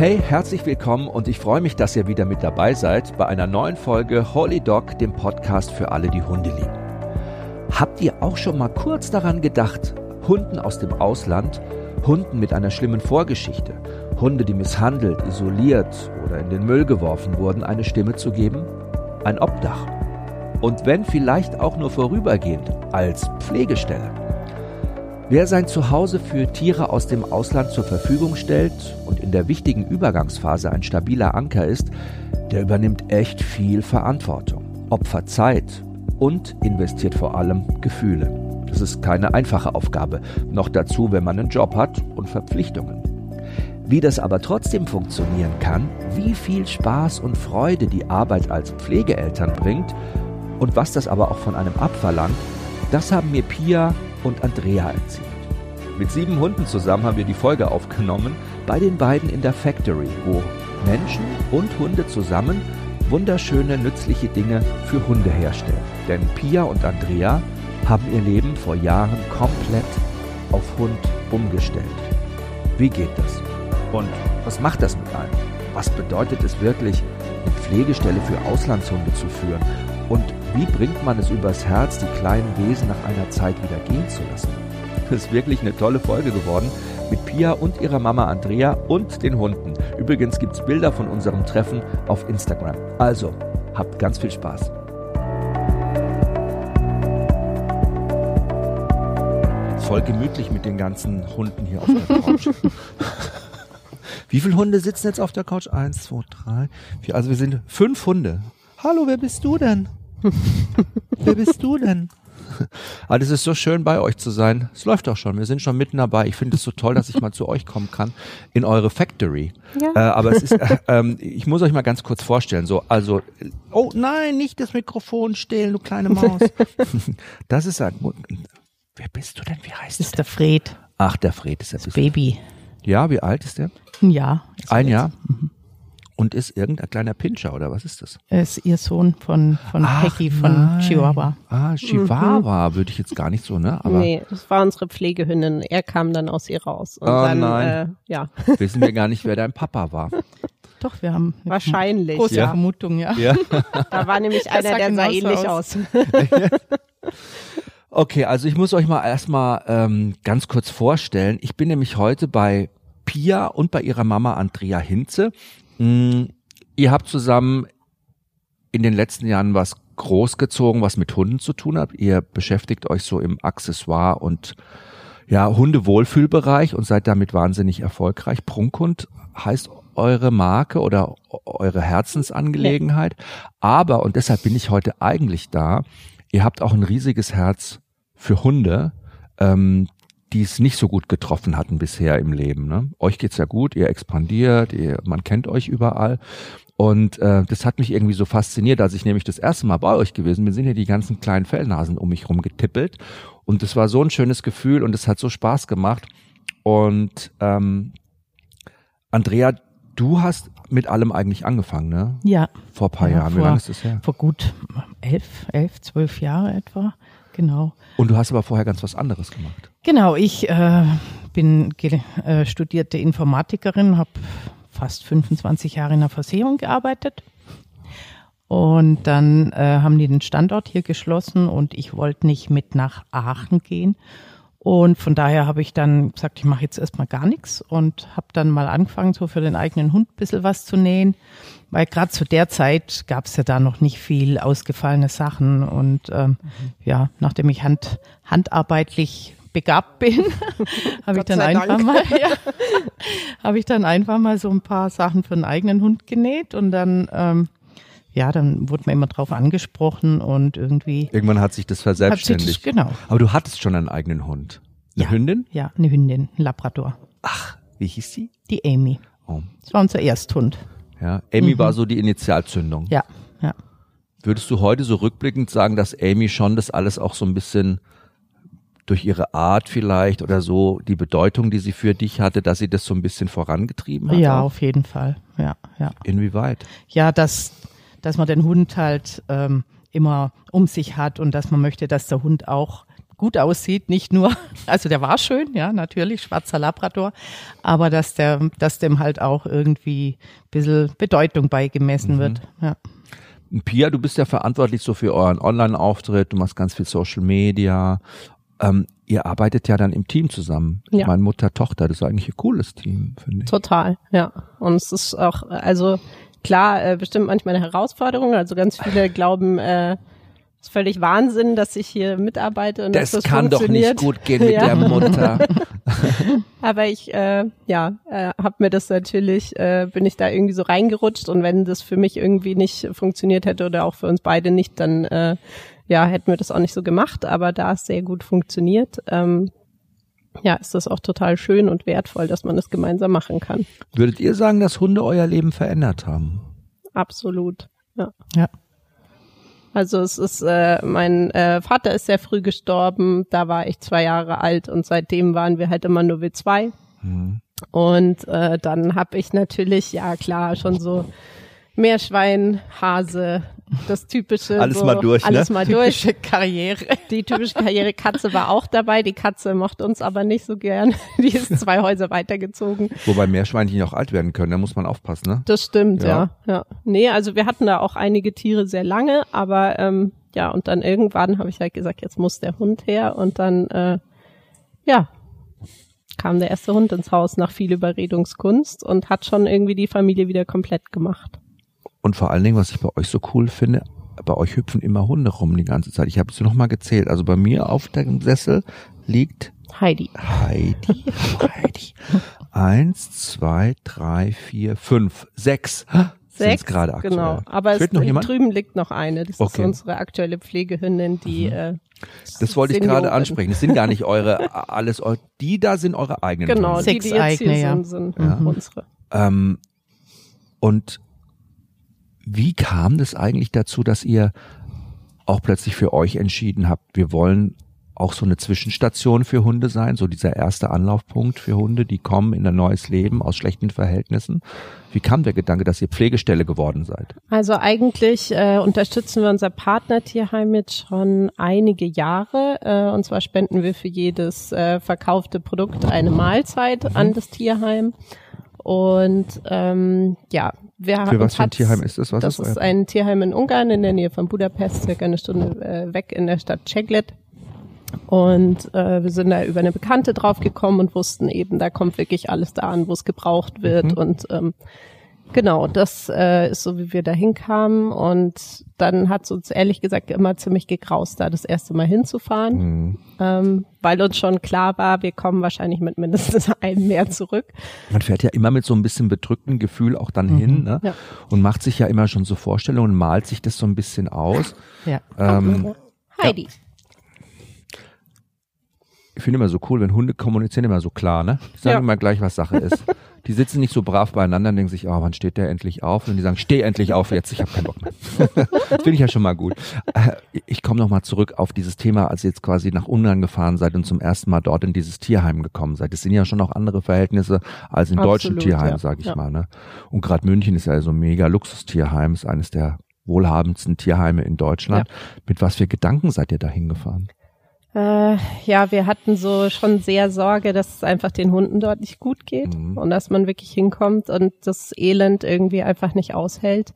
Hey, herzlich willkommen und ich freue mich, dass ihr wieder mit dabei seid bei einer neuen Folge Holy Dog, dem Podcast für alle, die Hunde lieben. Habt ihr auch schon mal kurz daran gedacht, Hunden aus dem Ausland, Hunden mit einer schlimmen Vorgeschichte, Hunde, die misshandelt, isoliert oder in den Müll geworfen wurden, eine Stimme zu geben? Ein Obdach. Und wenn vielleicht auch nur vorübergehend, als Pflegestelle. Wer sein Zuhause für Tiere aus dem Ausland zur Verfügung stellt und in der wichtigen Übergangsphase ein stabiler Anker ist, der übernimmt echt viel Verantwortung, opfert Zeit und investiert vor allem Gefühle. Das ist keine einfache Aufgabe, noch dazu, wenn man einen Job hat und Verpflichtungen. Wie das aber trotzdem funktionieren kann, wie viel Spaß und Freude die Arbeit als Pflegeeltern bringt und was das aber auch von einem abverlangt, das haben mir Pia und Andrea erzählt. Mit sieben Hunden zusammen haben wir die Folge aufgenommen bei den beiden in der Factory, wo Menschen und Hunde zusammen wunderschöne, nützliche Dinge für Hunde herstellen. Denn Pia und Andrea haben ihr Leben vor Jahren komplett auf Hund umgestellt. Wie geht das? Und was macht das mit einem? Was bedeutet es wirklich, eine Pflegestelle für Auslandshunde zu führen? Und wie bringt man es übers Herz, die kleinen Wesen nach einer Zeit wieder gehen zu lassen? Das ist wirklich eine tolle Folge geworden mit Pia und ihrer Mama Andrea und den Hunden. Übrigens gibt es Bilder von unserem Treffen auf Instagram. Also, habt ganz viel Spaß. Voll gemütlich mit den ganzen Hunden hier auf der Couch. Wie viele Hunde sitzen jetzt auf der Couch? Eins, zwei, drei, vier. Also wir sind fünf Hunde. Hallo, wer bist du denn? Wer bist du denn? Aber es ist so schön, bei euch zu sein. Es läuft auch schon. Wir sind schon mitten dabei. Ich finde es so toll, dass ich mal zu euch kommen kann in eure Factory. Ja. Äh, aber es ist, äh, äh, ich muss euch mal ganz kurz vorstellen. So, also, oh nein, nicht das Mikrofon stehlen, du kleine Maus. das ist ein, wer bist du denn? Wie heißt das? Ist der Fred. Ach, der Fred ist der das Baby. Ja, wie alt ist der? Ein Jahr. Ein Jahr. Mhm und ist irgendein kleiner Pinscher oder was ist das? Er ist ihr Sohn von, von Ach, Peggy von nein. Chihuahua. Ah, Chihuahua mhm. würde ich jetzt gar nicht so, ne? Aber nee, das war unsere Pflegehündin. Er kam dann aus ihr raus. Und oh, dann, nein. Äh, ja. Wissen wir gar nicht, wer dein Papa war. Doch, wir haben wahrscheinlich große ja. Vermutung, ja. ja. Da war nämlich einer, der sah ähnlich aus. okay, also ich muss euch mal erstmal ähm, ganz kurz vorstellen. Ich bin nämlich heute bei Pia und bei ihrer Mama Andrea Hinze. Mm, ihr habt zusammen in den letzten Jahren was großgezogen, was mit Hunden zu tun hat. Ihr beschäftigt euch so im Accessoire und ja, Hundewohlfühlbereich und seid damit wahnsinnig erfolgreich. Prunkhund heißt eure Marke oder eure Herzensangelegenheit. Aber, und deshalb bin ich heute eigentlich da, ihr habt auch ein riesiges Herz für Hunde. Ähm, die es nicht so gut getroffen hatten bisher im Leben. Ne? Euch geht's ja gut, ihr expandiert, ihr, man kennt euch überall. Und äh, das hat mich irgendwie so fasziniert, als ich nämlich das erste Mal bei euch gewesen bin, sind hier die ganzen kleinen Fellnasen um mich rumgetippelt. Und das war so ein schönes Gefühl und es hat so Spaß gemacht. Und ähm, Andrea, du hast mit allem eigentlich angefangen, ne? Ja. Vor ein paar ja, Jahren. Wie lange ist das her? Vor gut elf, elf, zwölf Jahre etwa. Genau. Und du hast aber vorher ganz was anderes gemacht. Genau, ich äh, bin äh, studierte Informatikerin, habe fast 25 Jahre in der Versicherung gearbeitet. Und dann äh, haben die den Standort hier geschlossen und ich wollte nicht mit nach Aachen gehen. Und von daher habe ich dann gesagt, ich mache jetzt erstmal gar nichts und habe dann mal angefangen, so für den eigenen Hund ein bisschen was zu nähen. Weil gerade zu der Zeit gab es ja da noch nicht viel ausgefallene Sachen. Und ähm, mhm. ja, nachdem ich hand, handarbeitlich begabt bin, habe ich dann einfach Dank. mal, ja, habe ich dann einfach mal so ein paar Sachen für den eigenen Hund genäht und dann, ähm, ja, dann wurde man immer drauf angesprochen und irgendwie. Irgendwann hat sich das verselbstständigt. Sich das, genau. Aber du hattest schon einen eigenen Hund. Eine ja, Hündin? Ja, eine Hündin, ein Labrador. Ach, wie hieß die? Die Amy. Oh. Das war unser Ersthund. Ja, Amy mhm. war so die Initialzündung. Ja, ja. Würdest du heute so rückblickend sagen, dass Amy schon das alles auch so ein bisschen durch ihre Art vielleicht oder so die Bedeutung, die sie für dich hatte, dass sie das so ein bisschen vorangetrieben hat? Ja, auf jeden Fall. Ja, ja. Inwieweit? Ja, dass, dass man den Hund halt ähm, immer um sich hat und dass man möchte, dass der Hund auch gut aussieht, nicht nur, also der war schön, ja, natürlich, schwarzer Labrador, aber dass der, dass dem halt auch irgendwie ein bisschen Bedeutung beigemessen wird, ja. Pia, du bist ja verantwortlich so für euren Online-Auftritt, du machst ganz viel Social Media. Ähm, ihr arbeitet ja dann im Team zusammen. Ja. Meine, Mutter, Tochter, das ist eigentlich ein cooles Team, finde ich. Total, ja. Und es ist auch, also klar, äh, bestimmt manchmal eine Herausforderung. Also ganz viele glauben, äh, es ist völlig Wahnsinn, dass ich hier mitarbeite und Das, dass das kann doch funktioniert. nicht gut gehen mit Ja. der Mutter. Aber ich, äh, ja, äh, habe mir das natürlich, äh, bin ich da irgendwie so reingerutscht und wenn das für mich irgendwie nicht funktioniert hätte oder auch für uns beide nicht, dann äh, ja, hätten wir das auch nicht so gemacht. Aber da es sehr gut funktioniert, ähm, ja, ist das auch total schön und wertvoll, dass man das gemeinsam machen kann. Würdet ihr sagen, dass Hunde euer Leben verändert haben? Absolut. Ja. Ja. Also es ist, äh, mein äh, Vater ist sehr früh gestorben, da war ich zwei Jahre alt und seitdem waren wir halt immer nur wir zwei. Und äh, dann habe ich natürlich, ja klar, schon so Meerschwein, Hase, das typische. Alles so, mal durch, ne? Alles mal durch. Typische Karriere. Die typische Karriere Katze war auch dabei. Die Katze mochte uns aber nicht so gern. Die ist zwei Häuser weitergezogen. Wobei Meerschweinchen auch alt werden können, da muss man aufpassen, ne? Das stimmt, Ja. ja. ja. Nee, also wir hatten da auch einige Tiere sehr lange, aber ähm, ja, und dann irgendwann habe ich halt gesagt, jetzt muss der Hund her und dann, äh, ja, kam der erste Hund ins Haus nach viel Überredungskunst und hat schon irgendwie die Familie wieder komplett gemacht. Und vor allen Dingen, was ich bei euch so cool finde, bei euch hüpfen immer Hunde rum die ganze Zeit. Ich habe es noch mal gezählt. Also bei mir auf dem Sessel liegt Heidi. Heidi. Heidi. Eins, zwei, drei, vier, fünf, sechs. Sind's gerade aktuell. genau. Aber es, noch jemand? drüben liegt noch eine. Das Okay. Mhm. ist unsere aktuelle Pflegehündin, die äh, Das wollte ich gerade ansprechen. Das sind gar nicht eure, alles, eu- die da sind eure eigenen Genau, Hunde. die, die Sechs jetzt hier eigene, ja. sind, sind Ja. unsere. Ähm, und wie kam das eigentlich dazu, dass ihr auch plötzlich für euch entschieden habt, wir wollen auch so eine Zwischenstation für Hunde sein, so dieser erste Anlaufpunkt für Hunde, die kommen in ein neues Leben aus schlechten Verhältnissen. Wie kam der Gedanke, dass ihr Pflegestelle geworden seid? Also eigentlich äh, unterstützen wir unser Partnertierheim jetzt schon einige Jahre. Äh, und zwar spenden wir für jedes äh, verkaufte Produkt eine Mahlzeit an das Tierheim. Und ähm, ja, wir haben Für was für ein Tierheim ist das? Was das ist ist ein Tierheim in Ungarn in der Nähe von Budapest, circa eine Stunde äh, weg in der Stadt Ceglet. Und äh, wir sind da über eine Bekannte draufgekommen und wussten eben, da kommt wirklich alles da an, wo es gebraucht wird. Mhm. Und ähm, genau, das äh, ist so, wie wir da hinkamen. Und dann hat es uns ehrlich gesagt immer ziemlich gegraust, da das erste Mal hinzufahren, Hm. ähm, weil uns schon klar war, wir kommen wahrscheinlich mit mindestens einem mehr zurück. Man fährt ja immer mit so ein bisschen bedrücktem Gefühl auch dann hin ne? Ja. und macht sich ja immer schon so Vorstellungen, malt sich das so ein bisschen aus. Ja. Ähm, Heidi. ich finde immer so cool, wenn Hunde kommunizieren immer so klar, ne? Die sagen Ja. immer gleich, was Sache ist. Die sitzen nicht so brav beieinander und denken sich, oh, wann steht der endlich auf? Und die sagen, steh endlich auf jetzt, ich habe keinen Bock mehr. das finde ich ja schon mal gut. Äh, Ich komme nochmal zurück auf dieses Thema, als ihr jetzt quasi nach Ungarn gefahren seid und zum ersten Mal dort in dieses Tierheim gekommen seid. Das sind ja schon auch andere Verhältnisse als in deutschen Absolut, Tierheimen, ja. sage ich Ja. mal. Ne? Und gerade München ist ja so ein mega Luxustierheim, ist eines der wohlhabendsten Tierheime in Deutschland. Mit was für Gedanken seid ihr da hingefahren? Äh, ja, wir hatten so schon sehr Sorge, dass es einfach den Hunden dort nicht gut geht Mhm. und dass man wirklich hinkommt und das Elend irgendwie einfach nicht aushält.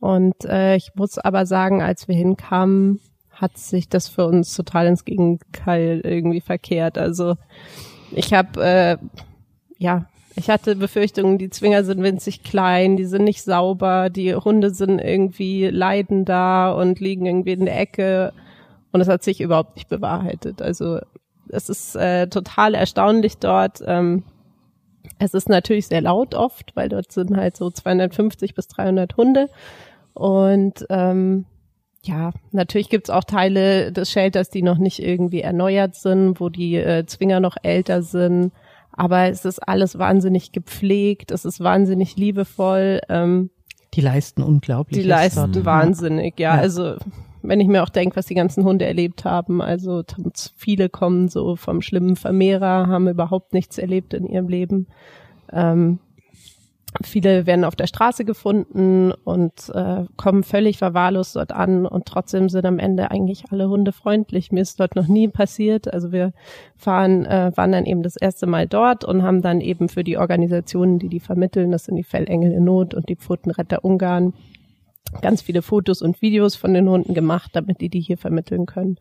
Und äh, ich muss aber sagen, als wir hinkamen, hat sich das für uns total ins Gegenteil irgendwie verkehrt. Also ich habe, äh, ja, ich hatte Befürchtungen, die Zwinger sind winzig klein, die sind nicht sauber, die Hunde sind irgendwie leiden da und liegen irgendwie in der Ecke. Und es hat sich überhaupt nicht bewahrheitet. Also es ist äh, total erstaunlich dort. Ähm, es ist natürlich sehr laut oft, weil dort sind halt so 250 bis 300 Hunde. Und ähm, ja, natürlich gibt's auch Teile des Shelters, die noch nicht irgendwie erneuert sind, wo die äh, Zwinger noch älter sind. Aber es ist alles wahnsinnig gepflegt, es ist wahnsinnig liebevoll. Ähm, Die leisten unglaublich. die leisten wahnsinnig, ja. Ja. Also wenn ich mir auch denke, was die ganzen Hunde erlebt haben, also viele kommen so vom schlimmen Vermehrer, haben überhaupt nichts erlebt in ihrem Leben. Ähm, Viele werden auf der Straße gefunden und äh, kommen völlig verwahrlost dort an und trotzdem sind am Ende eigentlich alle Hunde freundlich. Mir ist dort noch nie passiert. Also wir fahren, äh, waren dann eben das erste Mal dort und haben dann eben für die Organisationen, die die vermitteln, das sind die Fellengel in Not und die Pfotenretter Ungarn, ganz viele Fotos und Videos von den Hunden gemacht, damit die die hier vermitteln können.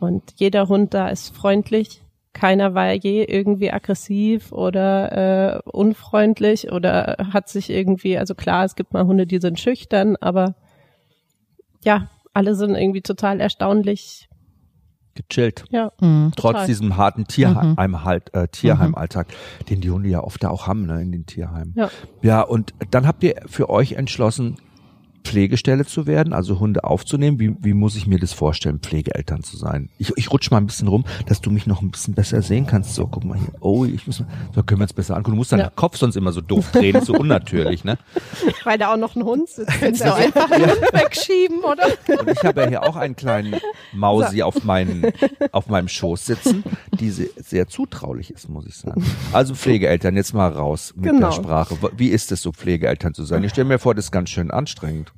Und jeder Hund da ist freundlich, keiner war je irgendwie aggressiv oder äh, unfreundlich oder hat sich irgendwie, also klar, es gibt mal Hunde, die sind schüchtern, aber ja, alle sind irgendwie total erstaunlich. Gechillt. Ja. Mhm. Trotz Total. diesem harten Mhm. Tierheim, halt, äh, Tierheimalltag, den die Hunde ja oft da auch haben, ne, in den Tierheimen. Ja. Ja, und dann habt ihr für euch entschlossen, Pflegestelle zu werden, also Hunde aufzunehmen. Wie, wie muss ich mir das vorstellen, Pflegeeltern zu sein? Ich, ich rutsch mal ein bisschen rum, dass du mich noch ein bisschen besser sehen kannst. So, guck mal hier. Oh, ich muss mal, so können wir uns besser angucken. Du musst deinen Ja. Kopf sonst immer so doof drehen, so unnatürlich, ne? Weil da auch noch ein Hund sitzt. Kannst du einfach einen Hund wegschieben, oder? Und ich habe ja hier auch einen kleinen Mausi auf, meinen, auf meinem Schoß sitzen, die se- sehr zutraulich ist, muss ich sagen. Also Pflegeeltern, jetzt mal raus mit Genau. der Sprache. Wie ist es so, Pflegeeltern zu sein? Ich stelle mir vor, das ist ganz schön anstrengend.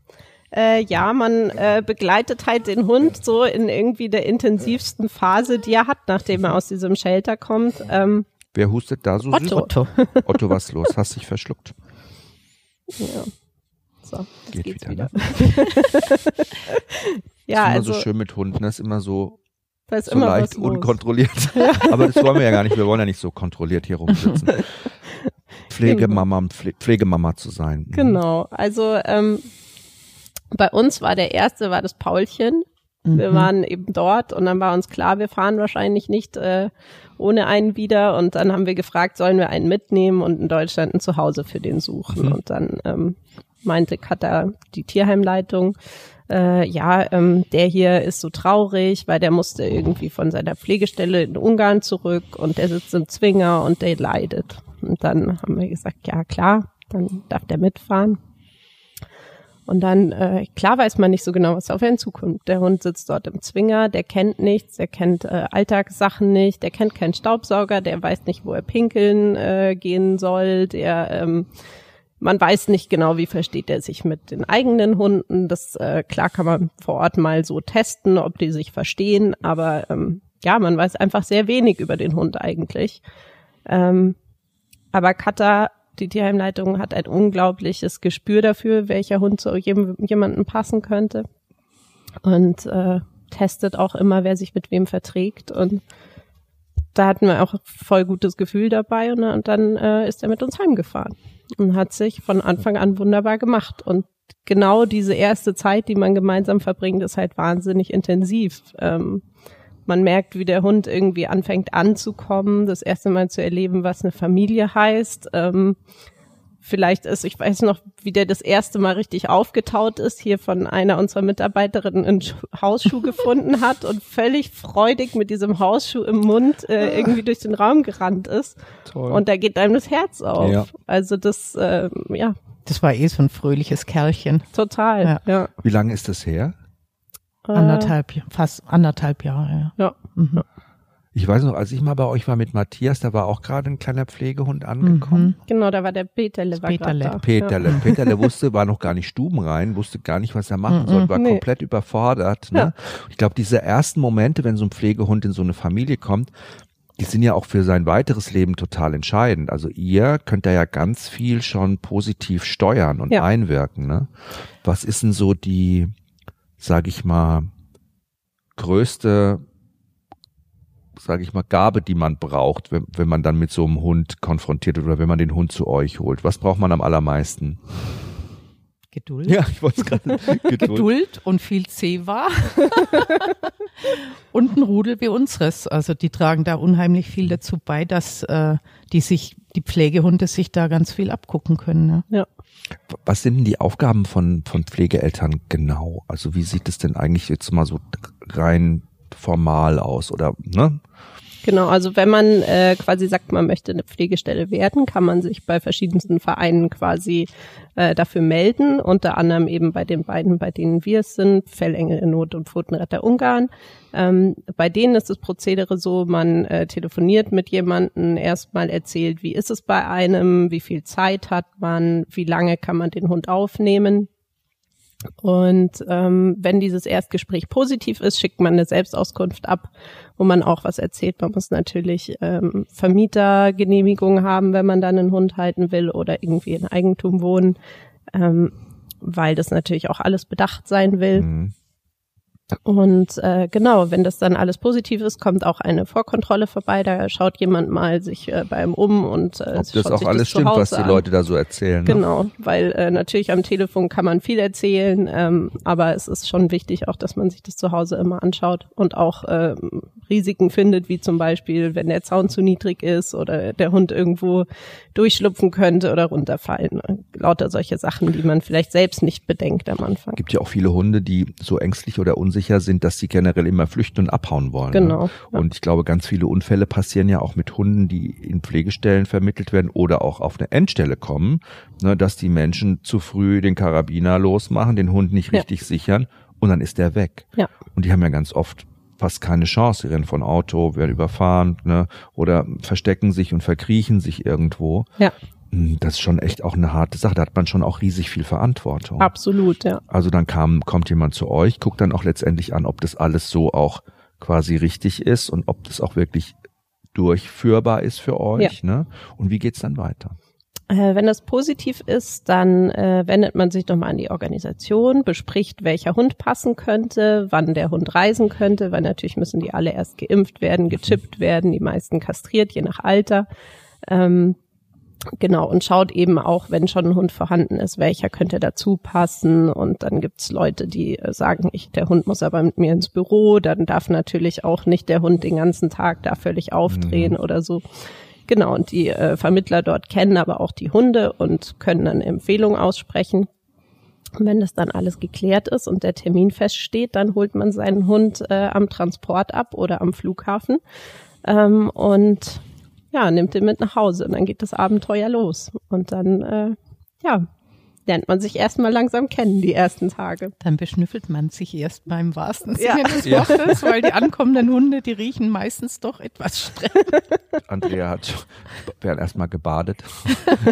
Äh, ja, man äh, begleitet halt den Hund so in irgendwie der intensivsten Phase, die er hat, nachdem er aus diesem Shelter kommt. Ähm, Wer hustet da so süß? Otto. Otto. Otto, was los? Hast dich verschluckt? ja. So, Geht wieder, wieder. ne? ja, ist immer also so schön mit Hunden, das ist immer so, da ist so immer leicht unkontrolliert. Aber das wollen wir ja gar nicht. Wir wollen ja nicht so kontrolliert hier rumsitzen. Pflegemama, Pfle Pflegemama zu sein. Mhm. Genau. Also ähm, bei uns war der erste, war das Paulchen. Wir Mhm. waren eben dort und dann war uns klar, wir fahren wahrscheinlich nicht äh, ohne einen wieder. Und dann haben wir gefragt, sollen wir einen mitnehmen und in Deutschland ein Zuhause für den suchen. Mhm. Und dann ähm, meinte Katha, die Tierheimleitung, äh, ja, ähm, der hier ist so traurig, weil der musste irgendwie von seiner Pflegestelle in Ungarn zurück und der sitzt im Zwinger und der leidet. Und dann haben wir gesagt, ja klar, dann darf der mitfahren. Und dann, äh, klar weiß man nicht so genau, was auf ihn zukommt. Der Hund sitzt dort im Zwinger, der kennt nichts, der kennt äh, Alltagssachen nicht, der kennt keinen Staubsauger, der weiß nicht, wo er pinkeln äh, gehen soll, der ähm, man weiß nicht genau, wie versteht er sich mit den eigenen Hunden. Das äh, klar kann man vor Ort mal so testen, ob die sich verstehen, aber ähm, ja, man weiß einfach sehr wenig über den Hund eigentlich. Ähm, aber Kata, die Tierheimleitung, hat ein unglaubliches Gespür dafür, welcher Hund zu jedem, jemandem passen könnte. Und äh, testet auch immer, wer sich mit wem verträgt. Und da hatten wir auch voll gutes Gefühl dabei. Und, und dann äh, ist er mit uns heimgefahren und hat sich von Anfang an wunderbar gemacht. Und genau diese erste Zeit, die man gemeinsam verbringt, ist halt wahnsinnig intensiv. Ähm, man merkt, wie der Hund irgendwie anfängt anzukommen, das erste Mal zu erleben, was eine Familie heißt. Ähm, vielleicht ist, ich weiß noch, wie der das erste Mal richtig aufgetaut ist, hier von einer unserer Mitarbeiterinnen einen Schu- Hausschuh gefunden hat und völlig freudig mit diesem Hausschuh im Mund äh, irgendwie durch den Raum gerannt ist. Toll. Und da geht einem das Herz auf. Ja. Also das, ähm, ja, Das war eh so ein fröhliches Kerlchen. total. Ja. Ja. Wie lange ist das her? Äh, Anderthalb, fast anderthalb Jahre, ja. Ja. Mhm. Ich weiß noch, als ich mal bei euch war mit Matthias, da war auch gerade ein kleiner Pflegehund angekommen. Mhm. Genau, da war der Peterle. War Peterle. da. Peterle. Peterle wusste, war noch gar nicht stubenrein, wusste gar nicht, was er machen Mhm. soll, war Nee. komplett überfordert. Ne? Ja. Ich glaube, diese ersten Momente, wenn so ein Pflegehund in so eine Familie kommt, die sind ja auch für sein weiteres Leben total entscheidend. Also ihr könnt da ja ganz viel schon positiv steuern und Ja. einwirken. Ne? Was ist denn so die, sag ich mal, größte, sag ich mal, Gabe, die man braucht, wenn, wenn man dann mit so einem Hund konfrontiert wird oder wenn man den Hund zu euch holt? Was braucht man am allermeisten? Geduld. Ja, ich wollte es gerade. Geduld. Geduld und viel Zewa. und ein Rudel wie unseres. Also die tragen da unheimlich viel dazu bei, dass äh, die sich, die Pflegehunde sich da ganz viel abgucken können. Ja. Was sind denn die Aufgaben von, von Pflegeeltern genau? Also wie sieht es denn eigentlich jetzt mal so rein formal aus oder, ne? Genau, also wenn man äh, quasi sagt, man möchte eine Pflegestelle werden, kann man sich bei verschiedensten Vereinen quasi äh, dafür melden, unter anderem eben bei den beiden, bei denen wir es sind, Fellengel in Not und Pfotenretter Ungarn. Ähm, bei denen ist das Prozedere so, man äh, telefoniert mit jemandem, erstmal erzählt, wie ist es bei einem, wie viel Zeit hat man, wie lange kann man den Hund aufnehmen, und ähm, wenn dieses Erstgespräch positiv ist, schickt man eine Selbstauskunft ab, wo man auch was erzählt. Man muss natürlich ähm, Vermietergenehmigung haben, wenn man dann einen Hund halten will oder irgendwie in Eigentum wohnen, ähm, weil das natürlich auch alles bedacht sein will. Mhm. Und äh, genau, wenn das dann alles positiv ist, kommt auch eine Vorkontrolle vorbei. Da schaut jemand mal sich äh, beim um und äh, Ob das auch alles das stimmt, was die Leute da so erzählen. Ne? Genau, weil äh, natürlich am Telefon kann man viel erzählen, ähm, aber es ist schon wichtig auch, dass man sich das zu Hause immer anschaut und auch ähm, Risiken findet, wie zum Beispiel, wenn der Zaun zu niedrig ist oder der Hund irgendwo durchschlupfen könnte oder runterfallen. Lauter solche Sachen, die man vielleicht selbst nicht bedenkt am Anfang. Gibt ja auch viele Hunde, die so ängstlich oder unsicher sind, dass sie generell immer flüchten und abhauen wollen. Ne? Genau. Ne? Und ich glaube, ganz viele Unfälle passieren ja auch mit Hunden, die in Pflegestellen vermittelt werden oder auch auf eine Endstelle kommen, ne, dass die Menschen zu früh den Karabiner losmachen, den Hund nicht richtig ja. sichern und dann ist der weg. Ja. Und die haben ja ganz oft fast keine Chance. Sie rennen von Auto, werden überfahren, ne, oder verstecken sich und verkriechen sich irgendwo. Ja. Hm, das ist schon echt auch eine harte Sache. Da hat man schon auch riesig viel Verantwortung. Absolut, ja. Also dann kam, kommt jemand zu euch, guckt dann auch letztendlich an, ob das alles so auch quasi richtig ist und ob das auch wirklich durchführbar ist für euch. Ja. Ne? Und wie geht's dann weiter? Äh, wenn das positiv ist, dann äh, wendet man sich nochmal an die Organisation, bespricht, welcher Hund passen könnte, wann der Hund reisen könnte, weil natürlich müssen die alle erst geimpft werden, gechippt werden, die meisten kastriert, je nach Alter. Ähm, Genau, und schaut eben auch, wenn schon ein Hund vorhanden ist, welcher könnte dazu passen. Und dann gibt's Leute, die äh, sagen, ich, der Hund muss aber mit mir ins Büro. Dann darf natürlich auch nicht der Hund den ganzen Tag da völlig aufdrehen mhm. oder so. Genau, und die äh, Vermittler dort kennen aber auch die Hunde und können dann Empfehlungen aussprechen. Und wenn das dann alles geklärt ist und der Termin feststeht, dann holt man seinen Hund äh, am Transport ab oder am Flughafen. Ähm, und ja, nimmt ihn mit nach Hause und dann geht das Abenteuer los. Und dann, äh, ja, lernt man sich erstmal langsam kennen, die ersten Tage. Dann beschnüffelt man sich erst beim wahrsten Sinne ja. des Wortes, ja. weil die ankommenden Hunde, die riechen meistens doch etwas streng. Andrea hat werden erstmal gebadet.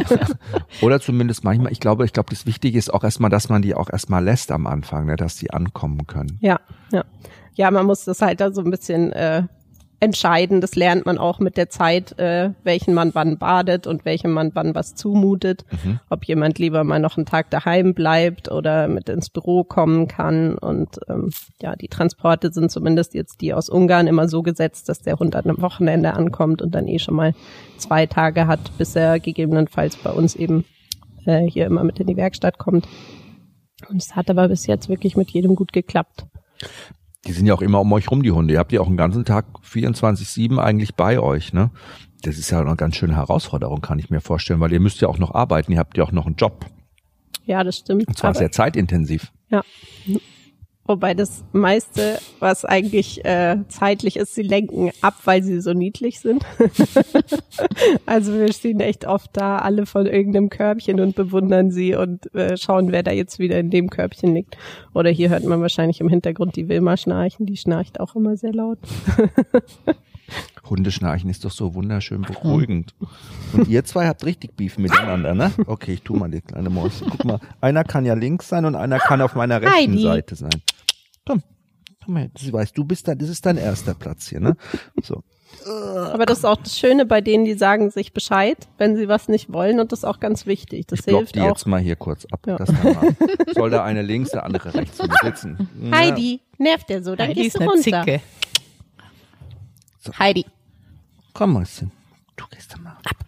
Oder zumindest manchmal, ich glaube, ich glaube, das Wichtige ist auch erstmal, dass man die auch erstmal lässt am Anfang, ne, dass die ankommen können. Ja, ja. Ja, man muss das halt da so ein bisschen äh, entscheiden. Das lernt man auch mit der Zeit, äh, welchen man wann badet und welchem man wann was zumutet. Mhm. Ob jemand lieber mal noch einen Tag daheim bleibt oder mit ins Büro kommen kann. Und ähm, ja, die Transporte sind zumindest jetzt die aus Ungarn immer so gesetzt, dass der Hund an einem Wochenende ankommt und dann eh schon mal zwei Tage hat, bis er gegebenenfalls bei uns eben äh, hier immer mit in die Werkstatt kommt. Und es hat aber bis jetzt wirklich mit jedem gut geklappt. Die sind ja auch immer um euch rum, die Hunde. Ihr habt die auch einen ganzen Tag 24-7 eigentlich bei euch, ne? Das ist ja eine ganz schöne Herausforderung, kann ich mir vorstellen, weil ihr müsst ja auch noch arbeiten, ihr habt ja auch noch einen Job. Ja, das stimmt. Und zwar sehr zeitintensiv. Ja. Wobei das meiste, was eigentlich äh, zeitlich ist, sie lenken ab, weil sie so niedlich sind. also wir stehen echt oft da, alle von irgendeinem Körbchen und bewundern sie und äh, schauen, wer da jetzt wieder in dem Körbchen liegt. Oder hier hört man wahrscheinlich im Hintergrund die Wilma schnarchen, die schnarcht auch immer sehr laut. Hundeschnarchen ist doch so wunderschön beruhigend. Und ihr zwei habt richtig Beef miteinander, ne? Okay, ich tu mal die kleine Maus. Guck mal, einer kann ja links sein und einer kann auf meiner rechten Heidi. Seite sein. Komm, komm her. Das weißt du bist da, das ist dein erster Platz hier, ne? So. Aber das ist auch das Schöne bei denen, die sagen sich Bescheid, wenn sie was nicht wollen und das ist auch ganz wichtig. Das ich hilft die auch. jetzt mal hier kurz ab. Ja. Das Soll da eine links, der andere rechts sitzen. Heidi, nervt der so, dann Heidi gehst du runter. Zicke. So. Heidi. Komm, Mäuschen. Du gehst da mal ab.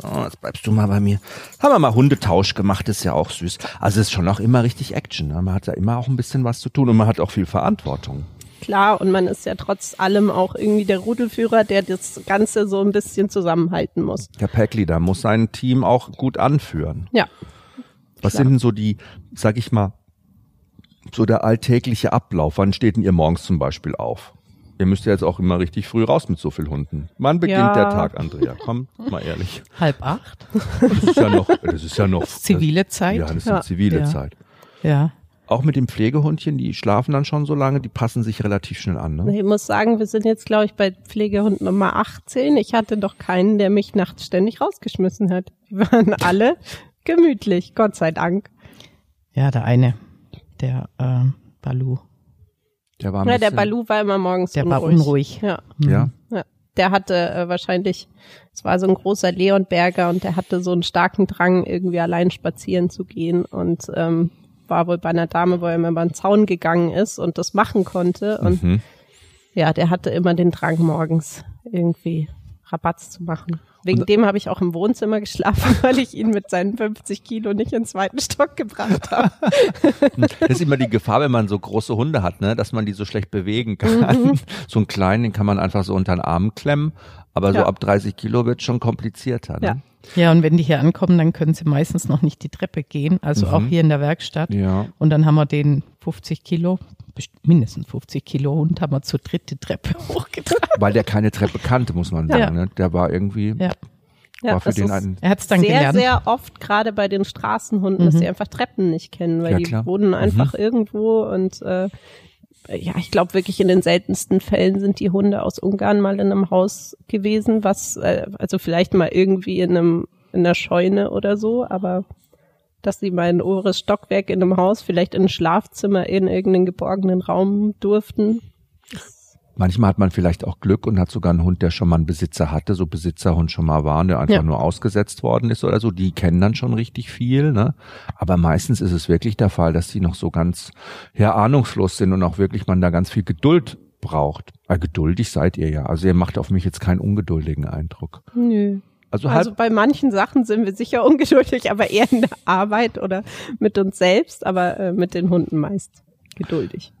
So, jetzt bleibst du mal bei mir. Haben wir mal Hundetausch gemacht, ist ja auch süß. Also ist schon auch immer richtig Action. Ne? Man hat ja immer auch ein bisschen was zu tun und man hat auch viel Verantwortung. Klar, und man ist ja trotz allem auch irgendwie der Rudelführer, der das Ganze so ein bisschen zusammenhalten muss. Der Packleader muss sein Team auch gut anführen. Ja. Was klar. sind denn so die, sag ich mal, so der alltägliche Ablauf? Wann steht denn ihr morgens zum Beispiel auf? Ihr müsst ja jetzt auch immer richtig früh raus mit so vielen Hunden. Wann beginnt Ja. der Tag, Andrea? Komm, mal ehrlich. Halb acht. Das ist ja noch, das ist ja noch. Das ist zivile Zeit. Ja, das ist Ja. eine zivile Ja. Zeit. Ja. Auch mit dem Pflegehundchen, die schlafen dann schon so lange, die passen sich relativ schnell an, ne? Ich muss sagen, wir sind jetzt, glaube ich, bei Pflegehund Nummer 18. Ich hatte doch keinen, der mich nachts ständig rausgeschmissen hat. Die waren alle gemütlich, Gott sei Dank. Ja, der eine, der äh, Balu, Der war ein Ja, der Balu war immer morgens der unruhig. war unruhig. Ja, Ja. ja. Der hatte äh, wahrscheinlich, es war so ein großer Leonberger und der hatte so einen starken Drang, irgendwie allein spazieren zu gehen und ähm, war wohl bei einer Dame, wo er immer über den Zaun gegangen ist und das machen konnte. Und Mhm. ja, der hatte immer den Drang, morgens irgendwie Rabatz zu machen. Wegen dem habe ich auch im Wohnzimmer geschlafen, weil ich ihn mit seinen 50 Kilo nicht in den zweiten Stock gebracht habe. Das ist immer die Gefahr, wenn man so große Hunde hat, ne, dass man die so schlecht bewegen kann. So einen kleinen, den kann man einfach so unter den Arm klemmen, aber so Ja. ab 30 Kilo wird schon komplizierter. Ne? Ja. Ja, und wenn die hier ankommen, dann können sie meistens noch nicht die Treppe gehen, also Mhm. auch hier in der Werkstatt. Ja. Und dann haben wir den 50 Kilo, mindestens 50 Kilo Hund, haben wir zur dritte Treppe hochgetragen. Weil der keine Treppe kannte, muss man sagen. Ja. Ne? Der war irgendwie, Ja, Ja, war für den einen. er hat es dann sehr, gelernt. sehr oft gerade bei den Straßenhunden, dass Mhm. sie einfach Treppen nicht kennen, weil Ja, die klar. wohnen einfach Mhm. irgendwo und äh, ja, ich glaube wirklich in den seltensten Fällen sind die Hunde aus Ungarn mal in einem Haus gewesen, was äh, also vielleicht mal irgendwie in einem in einer Scheune oder so, aber dass sie mal in ein oberes Stockwerk in einem Haus, vielleicht in ein Schlafzimmer in irgendeinen geborgenen Raum durften. Manchmal hat man vielleicht auch Glück und hat sogar einen Hund, der schon mal einen Besitzer hatte, so Besitzerhund schon mal war, der einfach Ja. nur ausgesetzt worden ist oder so. Die kennen dann schon richtig viel, ne? Aber meistens ist es wirklich der Fall, dass die noch so ganz, ja, ahnungslos sind und auch wirklich man da ganz viel Geduld braucht. Äh, geduldig seid ihr ja. Also ihr macht auf mich jetzt keinen ungeduldigen Eindruck. Nö. Also, Also bei manchen Sachen sind wir sicher ungeduldig, aber eher in der Arbeit oder mit uns selbst, aber äh, mit den Hunden meist geduldig.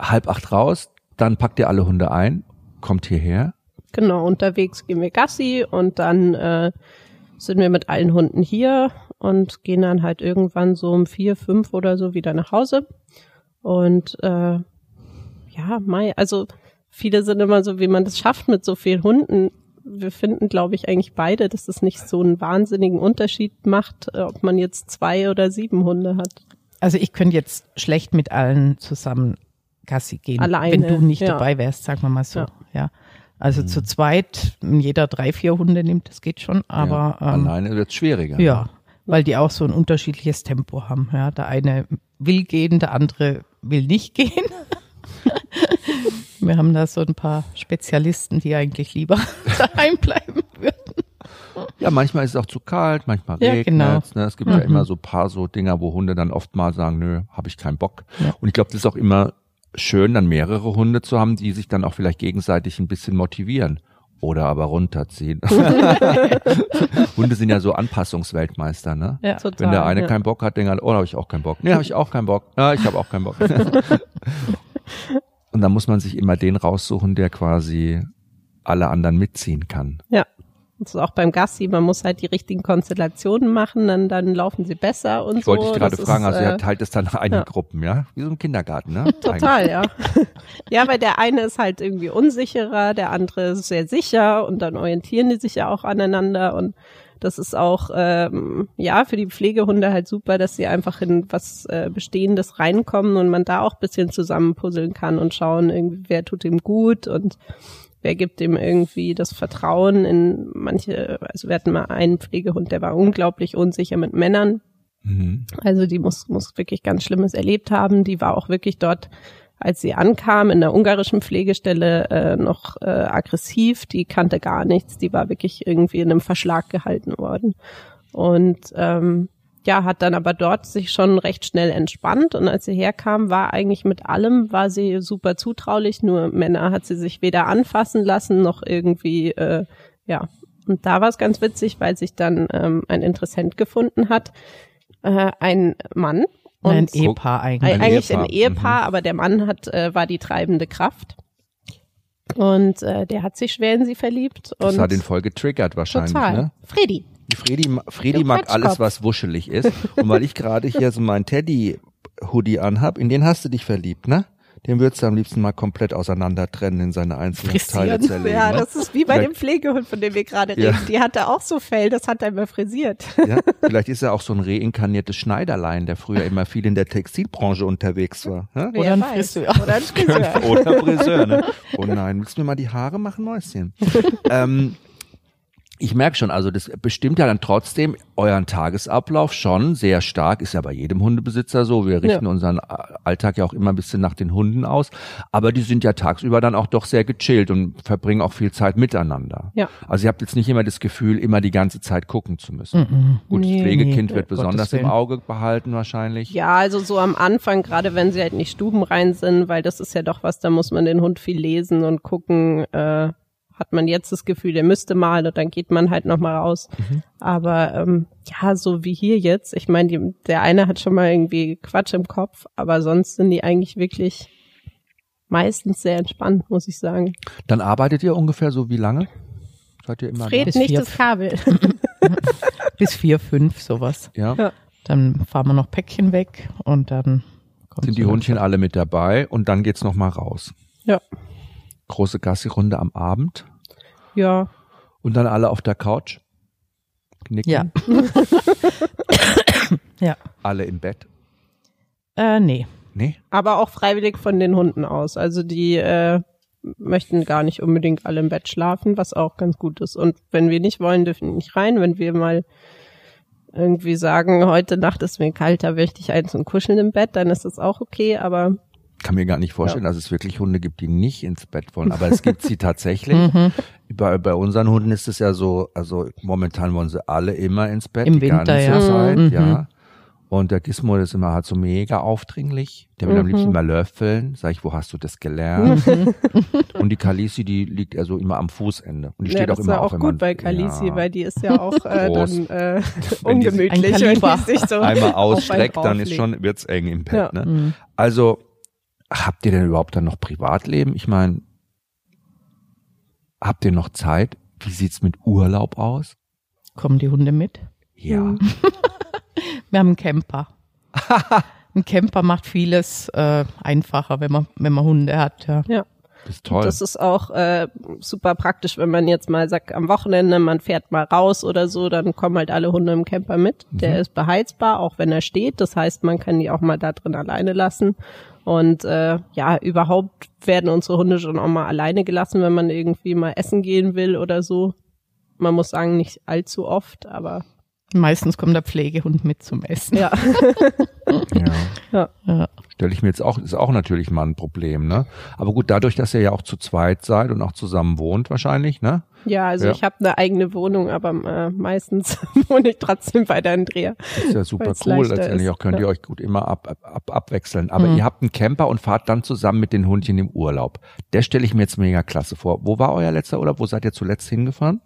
halb acht raus, dann packt ihr alle Hunde ein, kommt hierher. Genau, unterwegs gehen wir Gassi und dann äh, sind wir mit allen Hunden hier und gehen dann halt irgendwann so um vier, fünf oder so wieder nach Hause. Und äh, ja, Mai, also viele sind immer so, wie man das schafft mit so vielen Hunden. Wir finden, glaube ich, eigentlich beide, dass es nicht so einen wahnsinnigen Unterschied macht, äh, ob man jetzt zwei oder sieben Hunde hat. Also ich könnte jetzt schlecht mit allen zusammen Gassi gehen, Alleine, wenn du nicht ja. dabei wärst, sagen wir mal so. Ja. Ja. Also zu zweit, wenn jeder drei, vier Hunde nimmt, das geht schon, aber ja, ähm, alleine wird's schwieriger. ja, weil die auch so ein unterschiedliches Tempo haben. Ja, der eine will gehen, der andere will nicht gehen. Wir haben da so ein paar Spezialisten, die eigentlich lieber daheim bleiben würden. Ja, manchmal ist es auch zu kalt, manchmal Ja, regnet genau. ne? Es gibt ja Mhm. immer so paar so Dinger, wo Hunde dann oft mal sagen, nö, habe ich keinen Bock. Ja. Und ich glaube, das ist auch immer schön, dann mehrere Hunde zu haben, die sich dann auch vielleicht gegenseitig ein bisschen motivieren. Oder aber runterziehen. Hunde sind ja so Anpassungsweltmeister, ne? Ja. Total, Wenn der eine ja. keinen Bock hat, denkt er, oh, da habe ich auch keinen Bock. Nee, habe ich auch keinen Bock. Ja, ich habe auch keinen Bock. Und dann muss man sich immer den raussuchen, der quasi alle anderen mitziehen kann. Ja. Das ist auch beim Gassi, man muss halt die richtigen Konstellationen machen, dann, dann laufen sie besser und Ich so. wollte dich gerade fragen, ist, also äh, ihr teilt es dann ein in ja. Gruppen, ja? Wie so ein Kindergarten, ne? Total, ja. ja, weil der eine ist halt irgendwie unsicherer, der andere ist sehr sicher und dann orientieren die sich ja auch aneinander und das ist auch ähm, ja für die Pflegehunde halt super, dass sie einfach in was äh, Bestehendes reinkommen und man da auch bisschen zusammenpuzzeln kann und schauen, irgendwie, wer tut ihm gut und wer gibt ihm irgendwie das Vertrauen in manche, also wir hatten mal einen Pflegehund, der war unglaublich unsicher mit Männern, Mhm. also die muss, muss wirklich ganz Schlimmes erlebt haben. Die war auch wirklich dort, als sie ankam, in der ungarischen Pflegestelle äh, noch äh, aggressiv. Die kannte gar nichts. Die war wirklich irgendwie in einem Verschlag gehalten worden. Und ähm, ja, hat dann aber dort sich schon recht schnell entspannt. Und als sie herkam, war eigentlich mit allem, war sie super zutraulich. Nur Männer hat sie sich weder anfassen lassen, noch irgendwie, äh, ja. Und da war es ganz witzig, weil sich dann ähm, ein Interessent gefunden hat, äh, ein Mann. Und Ein Ehepaar eigentlich. Eig- Ein eigentlich Ehepaar, ein Ehepaar, mhm. aber der Mann hat, äh, war die treibende Kraft. Und äh, der hat sich schwer in sie verliebt. Das und hat ihn voll getriggert wahrscheinlich, total. ne? Freddy. Fredi Du mag Quatschkopf. alles, was wuschelig ist. Und weil ich gerade hier so meinen Teddy-Hoodie anhab, in den hast du dich verliebt, ne? Den würdest du am liebsten mal komplett auseinander trennen in seine einzelnen Frisieren. Teile zerlegen. Ja, ne? das ist wie bei Vielleicht- dem Pflegehund, von dem wir gerade Ja. reden. Die hatte auch so Fell, das hat er immer frisiert. Ja, vielleicht ist er auch so ein reinkarniertes Schneiderlein, der früher immer viel in der Textilbranche unterwegs war. Ja? Oder ein. Friseur. Oder ein Friseur. Oder Friseur, ne? Oh nein, willst du mir mal die Haare machen, Mäuschen? ähm, ich merke schon, also das bestimmt ja dann trotzdem euren Tagesablauf schon sehr stark, ist ja bei jedem Hundebesitzer so. Wir richten Ja. unseren Alltag ja auch immer ein bisschen nach den Hunden aus, aber die sind ja tagsüber dann auch doch sehr gechillt und verbringen auch viel Zeit miteinander. Ja. Also ihr habt jetzt nicht immer das Gefühl, immer die ganze Zeit gucken zu müssen. Mhm. Gut, das Nee, Pflegekind nee, wird besonders im. Auge behalten wahrscheinlich. Ja, also so am Anfang, gerade wenn sie halt nicht stubenrein sind, weil das ist ja doch was, da muss man den Hund viel lesen und gucken, äh, hat man jetzt das Gefühl, der müsste mal und dann geht man halt nochmal raus. Aber ähm, ja, so wie hier jetzt, ich meine, der eine hat schon mal irgendwie Quatsch im Kopf, aber sonst sind die eigentlich wirklich meistens sehr entspannt, muss ich sagen. Dann arbeitet ihr ungefähr so wie lange? Seid ihr immer? Fred Bis nicht vier. das Kabel. Bis vier, fünf, sowas. Ja. Ja. Dann fahren wir noch Päckchen weg und dann kommt Sind die Hundchen alle mit dabei und dann geht's noch mal raus. Ja. Große Gassi-Runde am Abend Ja, und dann alle auf der Couch. Knicken. Ja. ja. Alle im Bett. Äh, nee. Nee? aber auch freiwillig von den Hunden aus. Also die äh, möchten gar nicht unbedingt alle im Bett schlafen, was auch ganz gut ist. Und wenn wir nicht wollen, dürfen die nicht rein. Wenn wir mal irgendwie sagen, heute Nacht ist mir kalt, da möchte ich eins und kuscheln im Bett, dann ist das auch okay. Aber Kann mir gar nicht vorstellen, dass es wirklich Hunde gibt, die nicht ins Bett wollen. Aber es gibt sie tatsächlich. Mhm. Bei, bei unseren Hunden ist es ja so, also momentan wollen sie alle immer ins Bett. Im die Winter, ganze ja. Zeit, Mhm. ja. Und der Gizmo ist immer halt so mega aufdringlich. Der will am Mhm. liebsten mal löffeln. Sag ich, wo hast du das gelernt? Mhm. Und die Kalisi, die liegt also immer am Fußende. Und die ja, steht das auch ist immer ja auf, auch wenn gut man, bei Kalisi, ja, weil die ist ja auch äh, dann äh, Wenn die ungemütlich, wenn die sich so einmal ausstreckt, dann ist schon, wird's eng im Bett. Ja. Ne? Mhm. Also, habt ihr denn überhaupt dann noch Privatleben? Ich meine, habt ihr noch Zeit? Wie sieht's mit Urlaub aus? Kommen die Hunde mit? Ja. Mhm. Wir haben einen Camper. Ein Camper macht vieles äh, einfacher, wenn man, wenn man Hunde hat. Ja. Ja. Das ist toll. Das ist auch äh, super praktisch, wenn man jetzt mal sagt, am Wochenende, man fährt mal raus oder so, dann kommen halt alle Hunde im Camper mit. Mhm. Der ist beheizbar, auch wenn er steht. Das heißt, man kann die auch mal da drin alleine lassen. Und äh, ja, überhaupt werden unsere Hunde schon auch mal alleine gelassen, wenn man irgendwie mal essen gehen will oder so. Man muss sagen, nicht allzu oft, aber Meistens kommt der Pflegehund mit zum Essen. ja. ja. Ja. Stelle ich mir jetzt auch, ist auch natürlich mal ein Problem, ne? Aber gut, dadurch, dass ihr ja auch zu zweit seid und auch zusammen wohnt wahrscheinlich, ne? Ja, also Ja. ich habe eine eigene Wohnung, aber äh, meistens wohne ich trotzdem bei der Andrea. Ist ja super cool. Letztendlich ist, auch könnt ihr ja. euch gut immer ab, ab, ab, abwechseln. Aber Mhm. ihr habt einen Camper und fahrt dann zusammen mit den Hundchen im Urlaub. Der stelle ich mir jetzt mega klasse vor. Wo war euer letzter Urlaub? Wo seid ihr zuletzt hingefahren?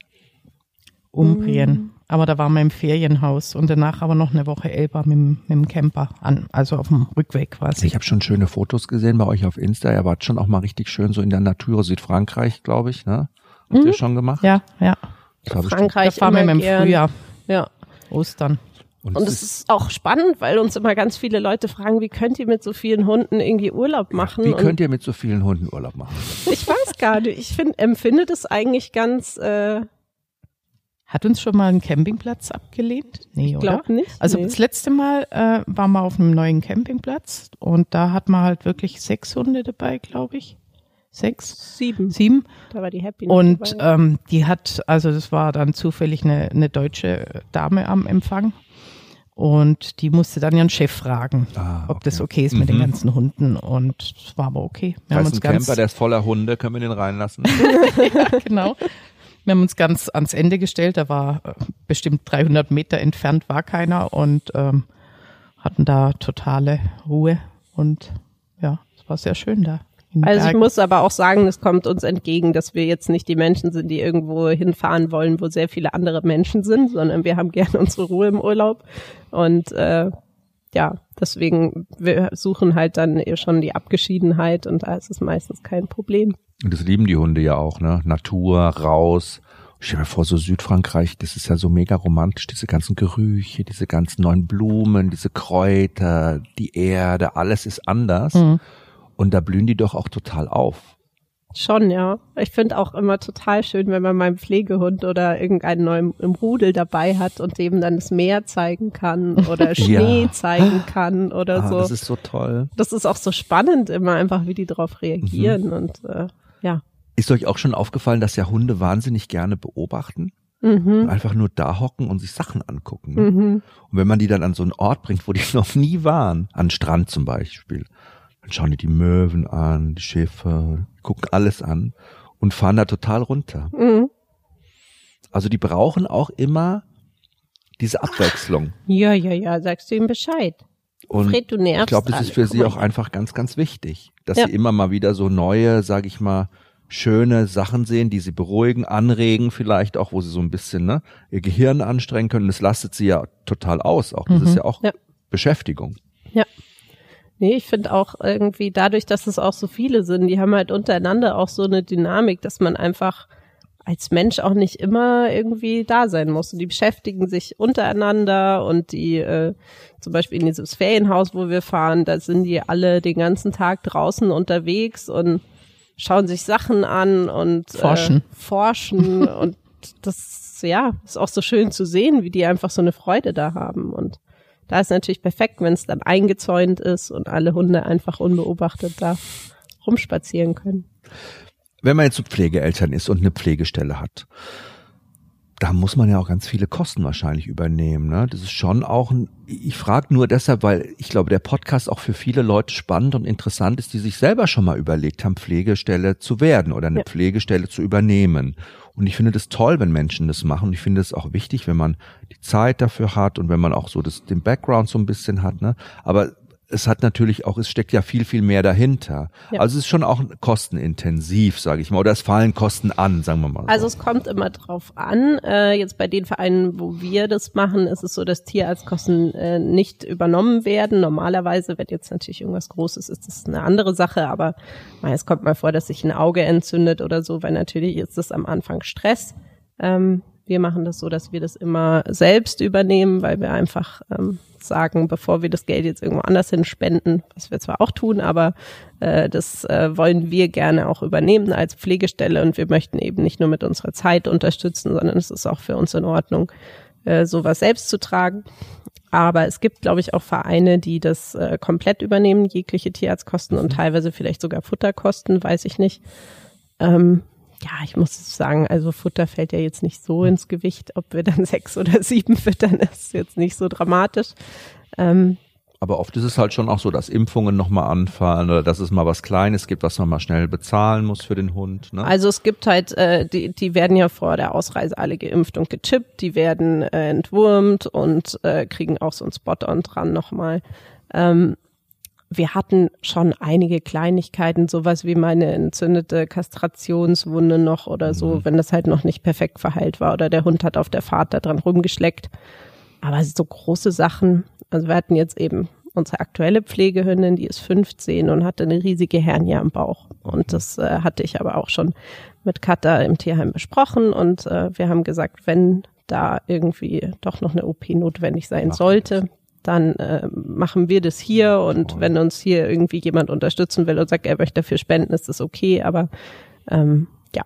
Umbrien. Aber da waren wir im Ferienhaus und danach aber noch eine Woche Elba mit, dem- mit dem Camper an, also auf dem Rückweg quasi. Ich habe schon schöne Fotos gesehen bei euch auf Insta. Ihr wart schon auch mal richtig schön so in der Natur, Südfrankreich, glaube ich, ne? Habt ihr schon gemacht? Mhm. ja, ja. Bestimmt- Da Frankreich fahren wir im gern. Frühjahr, Ja. Ostern. Und, Und es ist auch spannend, weil uns immer ganz viele Leute fragen, wie könnt ihr mit so vielen Hunden irgendwie Urlaub machen? wie Und könnt ihr mit so vielen Hunden Urlaub machen? ich weiß gar nicht. Ich finde, empfinde das eigentlich ganz, äh, Hat uns schon mal ein Campingplatz abgelehnt? Nee, oder? glaub nicht. Also nee. das letzte Mal äh, waren wir auf einem neuen Campingplatz und da hat man halt wirklich sechs Hunde dabei, glaube ich. Sechs, sieben. sieben. Da war die Happy Und ähm, die hat, also das war dann zufällig eine, eine deutsche Dame am Empfang. Und die musste dann ihren Chef fragen, Ah, ob das okay. okay ist mit den Mhm. ganzen Hunden. Und es war aber okay. Wir haben uns ein ganz, Camper, der ist voller Hunde. Können wir den reinlassen? ja, genau. Wir haben uns ganz ans Ende gestellt. Da war äh, bestimmt 300 Meter entfernt war keiner und ähm, hatten da totale Ruhe. Und ja, es war sehr schön da. Also ich muss aber auch sagen, es kommt uns entgegen, dass wir jetzt nicht die Menschen sind, die irgendwo hinfahren wollen, wo sehr viele andere Menschen sind, sondern wir haben gerne unsere Ruhe im Urlaub. Und äh, ja, deswegen, wir suchen halt dann eher schon die Abgeschiedenheit und da ist es meistens kein Problem. Und das lieben die Hunde ja auch, ne? Natur, raus. Stell dir vor, so Südfrankreich, das ist ja so mega romantisch, diese ganzen Gerüche, diese ganzen neuen Blumen, diese Kräuter, die Erde, alles ist anders. Mhm. Und da blühen die doch auch total auf. Schon, ja. Ich finde auch immer total schön, wenn man meinen Pflegehund oder irgendeinen neuen im Rudel dabei hat und dem dann das Meer zeigen kann oder Schnee ja. zeigen kann oder ah, so. Das ist so toll. Das ist auch so spannend immer einfach, wie die darauf reagieren mhm. und äh, ja. Ist euch auch schon aufgefallen, dass ja Hunde wahnsinnig gerne beobachten? Mhm. Einfach nur da hocken und sich Sachen angucken. Ne? Mhm. Und wenn man die dann an so einen Ort bringt, wo die noch nie waren, an Strand zum Beispiel, dann schauen die die Möwen an, die Schäfer, gucken alles an und fahren da total runter. Mhm. Also die brauchen auch immer diese Abwechslung. Ja, ja, ja, sagst du ihm Bescheid. Und Fred, du nervst ich glaube, das ist für sie auch einfach ganz, ganz wichtig, dass ja. sie immer mal wieder so neue, sag ich mal, schöne Sachen sehen, die sie beruhigen, anregen, vielleicht auch, wo sie so ein bisschen ne, ihr Gehirn anstrengen können. Das lastet sie ja total aus. Auch das mhm. ist ja auch ja. Beschäftigung. Ja. Nee, ich finde auch irgendwie dadurch, dass es auch so viele sind, die haben halt untereinander auch so eine Dynamik, dass man einfach als Mensch auch nicht immer irgendwie da sein muss. Und die beschäftigen sich untereinander und die äh, zum Beispiel in dieses Ferienhaus, wo wir fahren, da sind die alle den ganzen Tag draußen unterwegs und schauen sich Sachen an und forschen, äh, forschen. Und das ja ist auch so schön zu sehen, wie die einfach so eine Freude da haben. Und da ist natürlich perfekt, wenn es dann eingezäunt ist und alle Hunde einfach unbeobachtet da rumspazieren können. Wenn man jetzt so Pflegeeltern ist und eine Pflegestelle hat, da muss man ja auch ganz viele Kosten wahrscheinlich übernehmen. Ne? Das ist schon auch ein, ich frage nur deshalb, weil ich glaube, der Podcast auch für viele Leute spannend und interessant ist, die sich selber schon mal überlegt haben, Pflegestelle zu werden oder eine ja. Pflegestelle zu übernehmen. Und ich finde das toll, wenn Menschen das machen. Ich finde es auch wichtig, wenn man die Zeit dafür hat und wenn man auch so das, den Background so ein bisschen hat. Ne? Aber es hat natürlich auch, es steckt ja viel, viel mehr dahinter. Ja. Also es ist schon auch kostenintensiv, sage ich mal, oder es fallen Kosten an, sagen wir mal. Also es kommt immer drauf an. Äh, jetzt bei den Vereinen, wo wir das machen, ist es so, dass Tierarztkosten äh, nicht übernommen werden. Normalerweise, wenn jetzt natürlich irgendwas Großes ist, ist das eine andere Sache, aber es kommt mal vor, dass sich ein Auge entzündet oder so, weil natürlich ist das am Anfang Stress. Ähm, wir machen das so, dass wir das immer selbst übernehmen, weil wir einfach ähm, sagen, bevor wir das Geld jetzt irgendwo anders hin spenden, was wir zwar auch tun, aber äh, das äh, wollen wir gerne auch übernehmen als Pflegestelle und wir möchten eben nicht nur mit unserer Zeit unterstützen, sondern es ist auch für uns in Ordnung, äh, sowas selbst zu tragen. Aber es gibt, glaube ich, auch Vereine, die das äh, komplett übernehmen, jegliche Tierarztkosten und mhm. teilweise vielleicht sogar Futterkosten, weiß ich nicht. Ähm, ja, ich muss sagen, also Futter fällt ja jetzt nicht so ins Gewicht. Ob wir dann sechs oder sieben füttern, ist jetzt nicht so dramatisch. Ähm, aber oft ist es halt schon auch so, dass Impfungen nochmal anfallen oder dass es mal was Kleines gibt, was man mal schnell bezahlen muss für den Hund. Ne? Also es gibt halt, äh, die, die werden ja vor der Ausreise alle geimpft und gechippt, die werden äh, entwurmt und äh, kriegen auch so ein Spot-on dran nochmal. Ähm, wir hatten schon einige Kleinigkeiten, sowas wie meine entzündete Kastrationswunde noch oder so, mhm. wenn das halt noch nicht perfekt verheilt war oder der Hund hat auf der Fahrt da dran rumgeschleckt. Aber so große Sachen, also wir hatten jetzt eben unsere aktuelle Pflegehündin, die ist 15 und hatte eine riesige Hernie am Bauch. Und das äh, hatte ich aber auch schon mit Katha im Tierheim besprochen und äh, wir haben gesagt, wenn da irgendwie doch noch eine OP notwendig sein sollte, dann äh, machen wir das hier und wenn uns hier irgendwie jemand unterstützen will und sagt, er möchte dafür spenden, ist das okay, aber ähm, ja,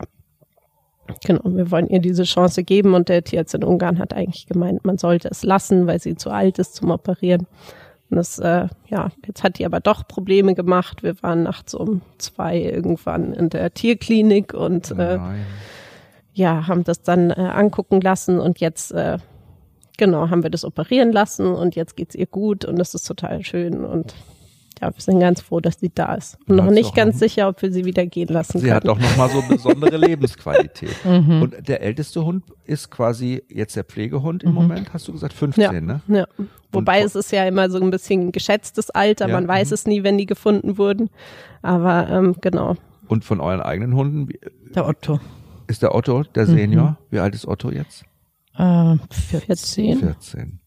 genau, wir wollen ihr diese Chance geben und der Tierarzt in Ungarn hat eigentlich gemeint, man sollte es lassen, weil sie zu alt ist zum Operieren. Und das, äh, ja, jetzt hat die aber doch Probleme gemacht. Wir waren nachts um zwei irgendwann in der Tierklinik und äh, ja, haben das dann äh, angucken lassen und jetzt äh, genau, haben wir das operieren lassen und jetzt geht's ihr gut und das ist total schön und ja, wir sind ganz froh, dass sie da ist. Und noch nicht ganz sicher, ob wir sie wieder gehen lassen sie können. Sie hat auch nochmal so besondere Lebensqualität. Mhm. Und der älteste Hund ist quasi jetzt der Pflegehund im mhm. Moment, hast du gesagt, 15, ja. ne? Ja. Wobei und, es ist ja immer so ein bisschen geschätztes Alter, ja. man weiß mhm. es nie, wenn die gefunden wurden. Aber ähm, genau. Und von euren eigenen Hunden? Der Otto. Ist der Otto, der Senior? Mhm. Wie alt ist Otto jetzt? Äh, 14. 14.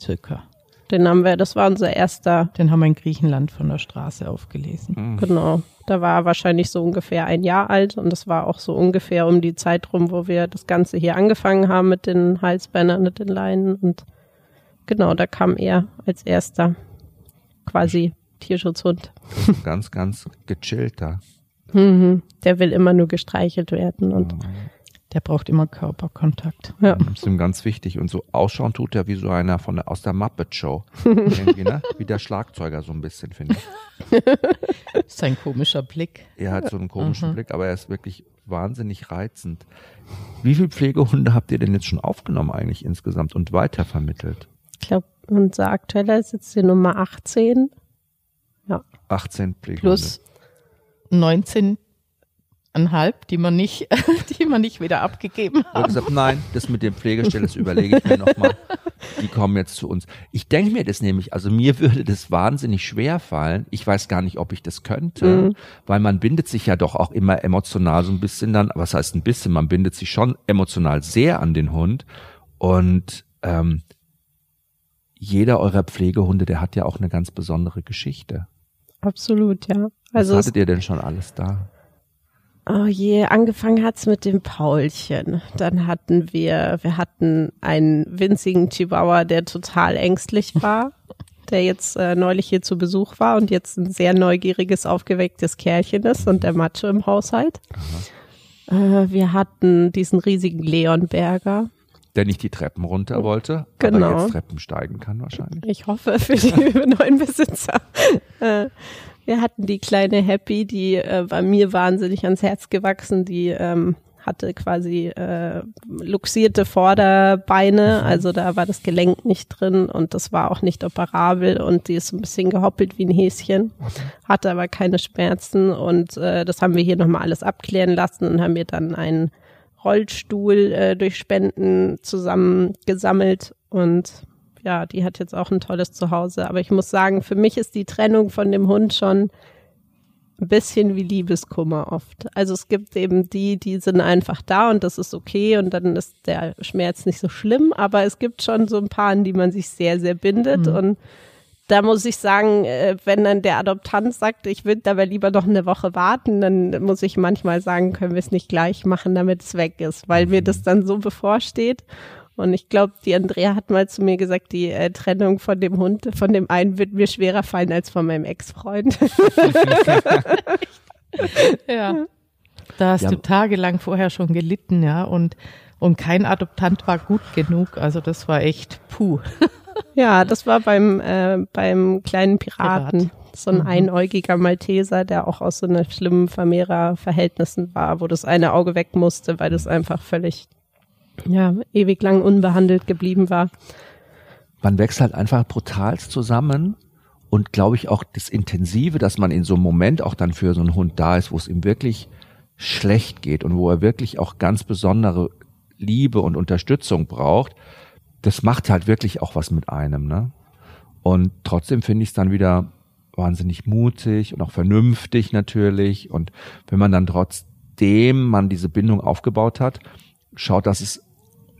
Circa. Den haben wir, das war unser erster. Den haben wir in Griechenland von der Straße aufgelesen. Mhm. Genau. Da war er wahrscheinlich so ungefähr ein Jahr alt und das war auch so ungefähr um die Zeit rum, wo wir das Ganze hier angefangen haben mit den Halsbändern, mit den Leinen und genau, da kam er als erster quasi Tierschutzhund. Das ist ein ganz, ganz gechillter. Mhm. Der will immer nur gestreichelt werden und Der braucht immer Körperkontakt. ja. Das ist ihm ganz wichtig. Und so ausschauen tut er wie so einer von der, aus der Muppet Show. Irgendwie, ne? Wie der Schlagzeuger so ein bisschen, finde ich. Das ist ein komischer Blick. Er hat so einen komischen Blick, aber er ist wirklich wahnsinnig reizend. Wie viele Pflegehunde habt ihr denn jetzt schon aufgenommen eigentlich insgesamt und weitervermittelt? Ich glaube, unser aktueller ist jetzt die Nummer 18. 18 Pflegehunde. Plus 19,5, die man nicht, die man nicht wieder abgegeben haben. gesagt, nein, das mit dem Pflegestelle, das überlege ich mir nochmal. Die kommen jetzt zu uns. Ich denke mir das nämlich, also mir würde das wahnsinnig schwer fallen. Ich weiß gar nicht, ob ich das könnte, Mhm. weil man bindet sich ja doch auch immer emotional so ein bisschen dann, was heißt ein bisschen, man bindet sich schon emotional sehr an den Hund und ähm, jeder eurer Pflegehunde, der hat ja auch eine ganz besondere Geschichte. Absolut, ja. Also Was hattet ihr denn schon alles da? Oh je, angefangen hat's mit dem Paulchen. Dann hatten wir, wir hatten einen winzigen Chihuahua, der total ängstlich war, der jetzt äh, neulich hier zu Besuch war und jetzt ein sehr neugieriges, aufgewecktes Kerlchen ist und der Macho im Haushalt. Äh, wir hatten diesen riesigen Leonberger. Der nicht die Treppen runter wollte, Genau. aber jetzt Treppen steigen kann wahrscheinlich. Ich hoffe für die neuen Besitzer. Äh, wir hatten die kleine Happy, die äh, war mir wahnsinnig ans Herz gewachsen. Die ähm, hatte quasi äh, luxierte Vorderbeine, also da war das Gelenk nicht drin und das war auch nicht operabel und die ist so ein bisschen gehoppelt wie ein Häschen, hatte aber keine Schmerzen. Und äh, das haben wir hier nochmal alles abklären lassen und haben mir dann einen Rollstuhl äh, durch Spenden zusammengesammelt und ja, die hat jetzt auch ein tolles Zuhause. Aber ich muss sagen, für mich ist die Trennung von dem Hund schon ein bisschen wie Liebeskummer oft. Also es gibt eben die, die sind einfach da und das ist okay und dann ist der Schmerz nicht so schlimm. Aber es gibt schon so ein paar, an die man sich sehr, sehr bindet und da muss ich sagen, äh, wenn dann der Adoptant sagt, ich würde aber lieber noch eine Woche warten, dann muss ich manchmal sagen, können wir es nicht gleich machen, damit es weg ist, weil mir das dann so bevorsteht. Und ich glaube, die Andrea hat mal zu mir gesagt, die äh, Trennung von dem Hund, von dem einen wird mir schwerer fallen als von meinem Ex-Freund. Ja. Da hast Ja. du tagelang vorher schon gelitten, ja, und, und kein Adoptant war gut genug. Also das war echt puh. ja, das war beim, äh, beim kleinen Piraten. Pirat. So ein Mhm. einäugiger Malteser, der auch aus so einer schlimmen Vermehrerverhältnissen war, wo das eine Auge weg musste, weil das einfach völlig, ja, ewig lang unbehandelt geblieben war. man wächst halt einfach brutal zusammen und glaube ich auch das Intensive, dass man in so einem Moment auch dann für so einen Hund da ist, wo es ihm wirklich schlecht geht und wo er wirklich auch ganz besondere Liebe und Unterstützung braucht, das macht halt wirklich auch was mit einem, ne? Und trotzdem finde ich es dann wieder wahnsinnig mutig und auch vernünftig natürlich. Und wenn man dann trotzdem man diese Bindung aufgebaut hat, schaut, dass es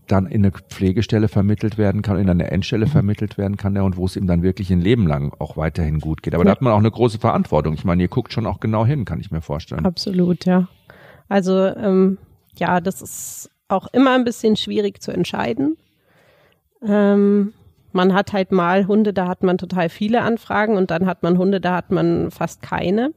dann in eine Pflegestelle vermittelt werden kann, in eine Endstelle vermittelt werden kann, ja, und wo es ihm dann wirklich ein Leben lang auch weiterhin gut geht. Aber da Ja. hat man auch eine große Verantwortung. Ich meine, ihr guckt schon auch genau hin, kann ich mir vorstellen. Absolut, ja. Also ähm, ja, das ist auch immer ein bisschen schwierig zu entscheiden. Ähm, man hat halt mal Hunde, da hat man total viele Anfragen und dann hat man Hunde, da hat man fast keine.